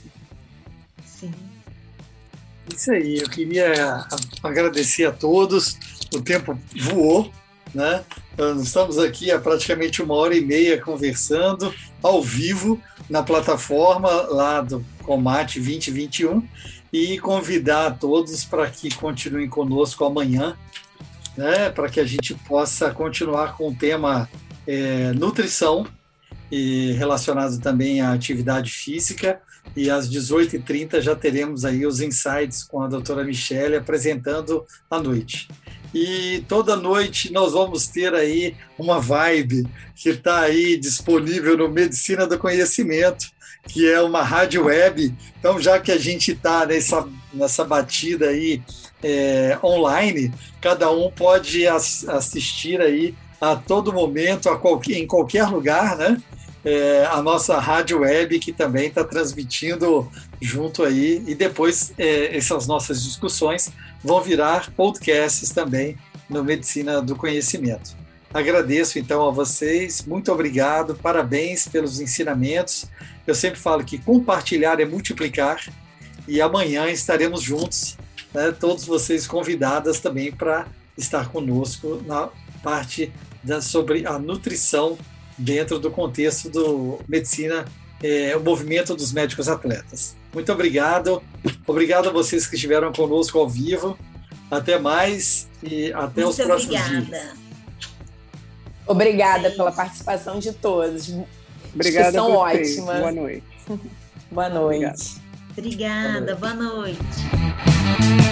Sim. Isso aí, eu queria agradecer a todos, o tempo voou, né? Nós estamos aqui há praticamente uma hora e meia conversando ao vivo na plataforma lá do Comate 2021 e convidar a todos para que continuem conosco amanhã, né, para que a gente possa continuar com o tema é, nutrição e relacionado também à atividade física. E às 18h30 já teremos aí os insights com a doutora Michele apresentando à noite. E toda noite nós vamos ter aí uma vibe que está aí disponível no Medicina do Conhecimento, que é uma rádio web. Então, já que a gente está nessa, nessa batida aí é, online, cada um pode as, assistir aí a todo momento, a qualquer, em qualquer lugar, né? É, a nossa rádio web que também está transmitindo junto aí e depois é, essas nossas discussões vão virar podcasts também no Medicina do Conhecimento. Agradeço então a vocês, muito obrigado, parabéns pelos ensinamentos. Eu sempre falo que compartilhar é multiplicar e amanhã estaremos juntos, né, todos vocês convidadas também para estar conosco na parte da, sobre a nutrição dentro do contexto do medicina, é, o movimento dos médicos atletas. Muito obrigado, obrigado a vocês que estiveram conosco ao vivo. Até mais e até Muito os próximos obrigada. dias. Obrigada pela participação de todos. Obrigada. São ótimas. Boa noite. Boa noite. Obrigada, boa noite. Boa noite.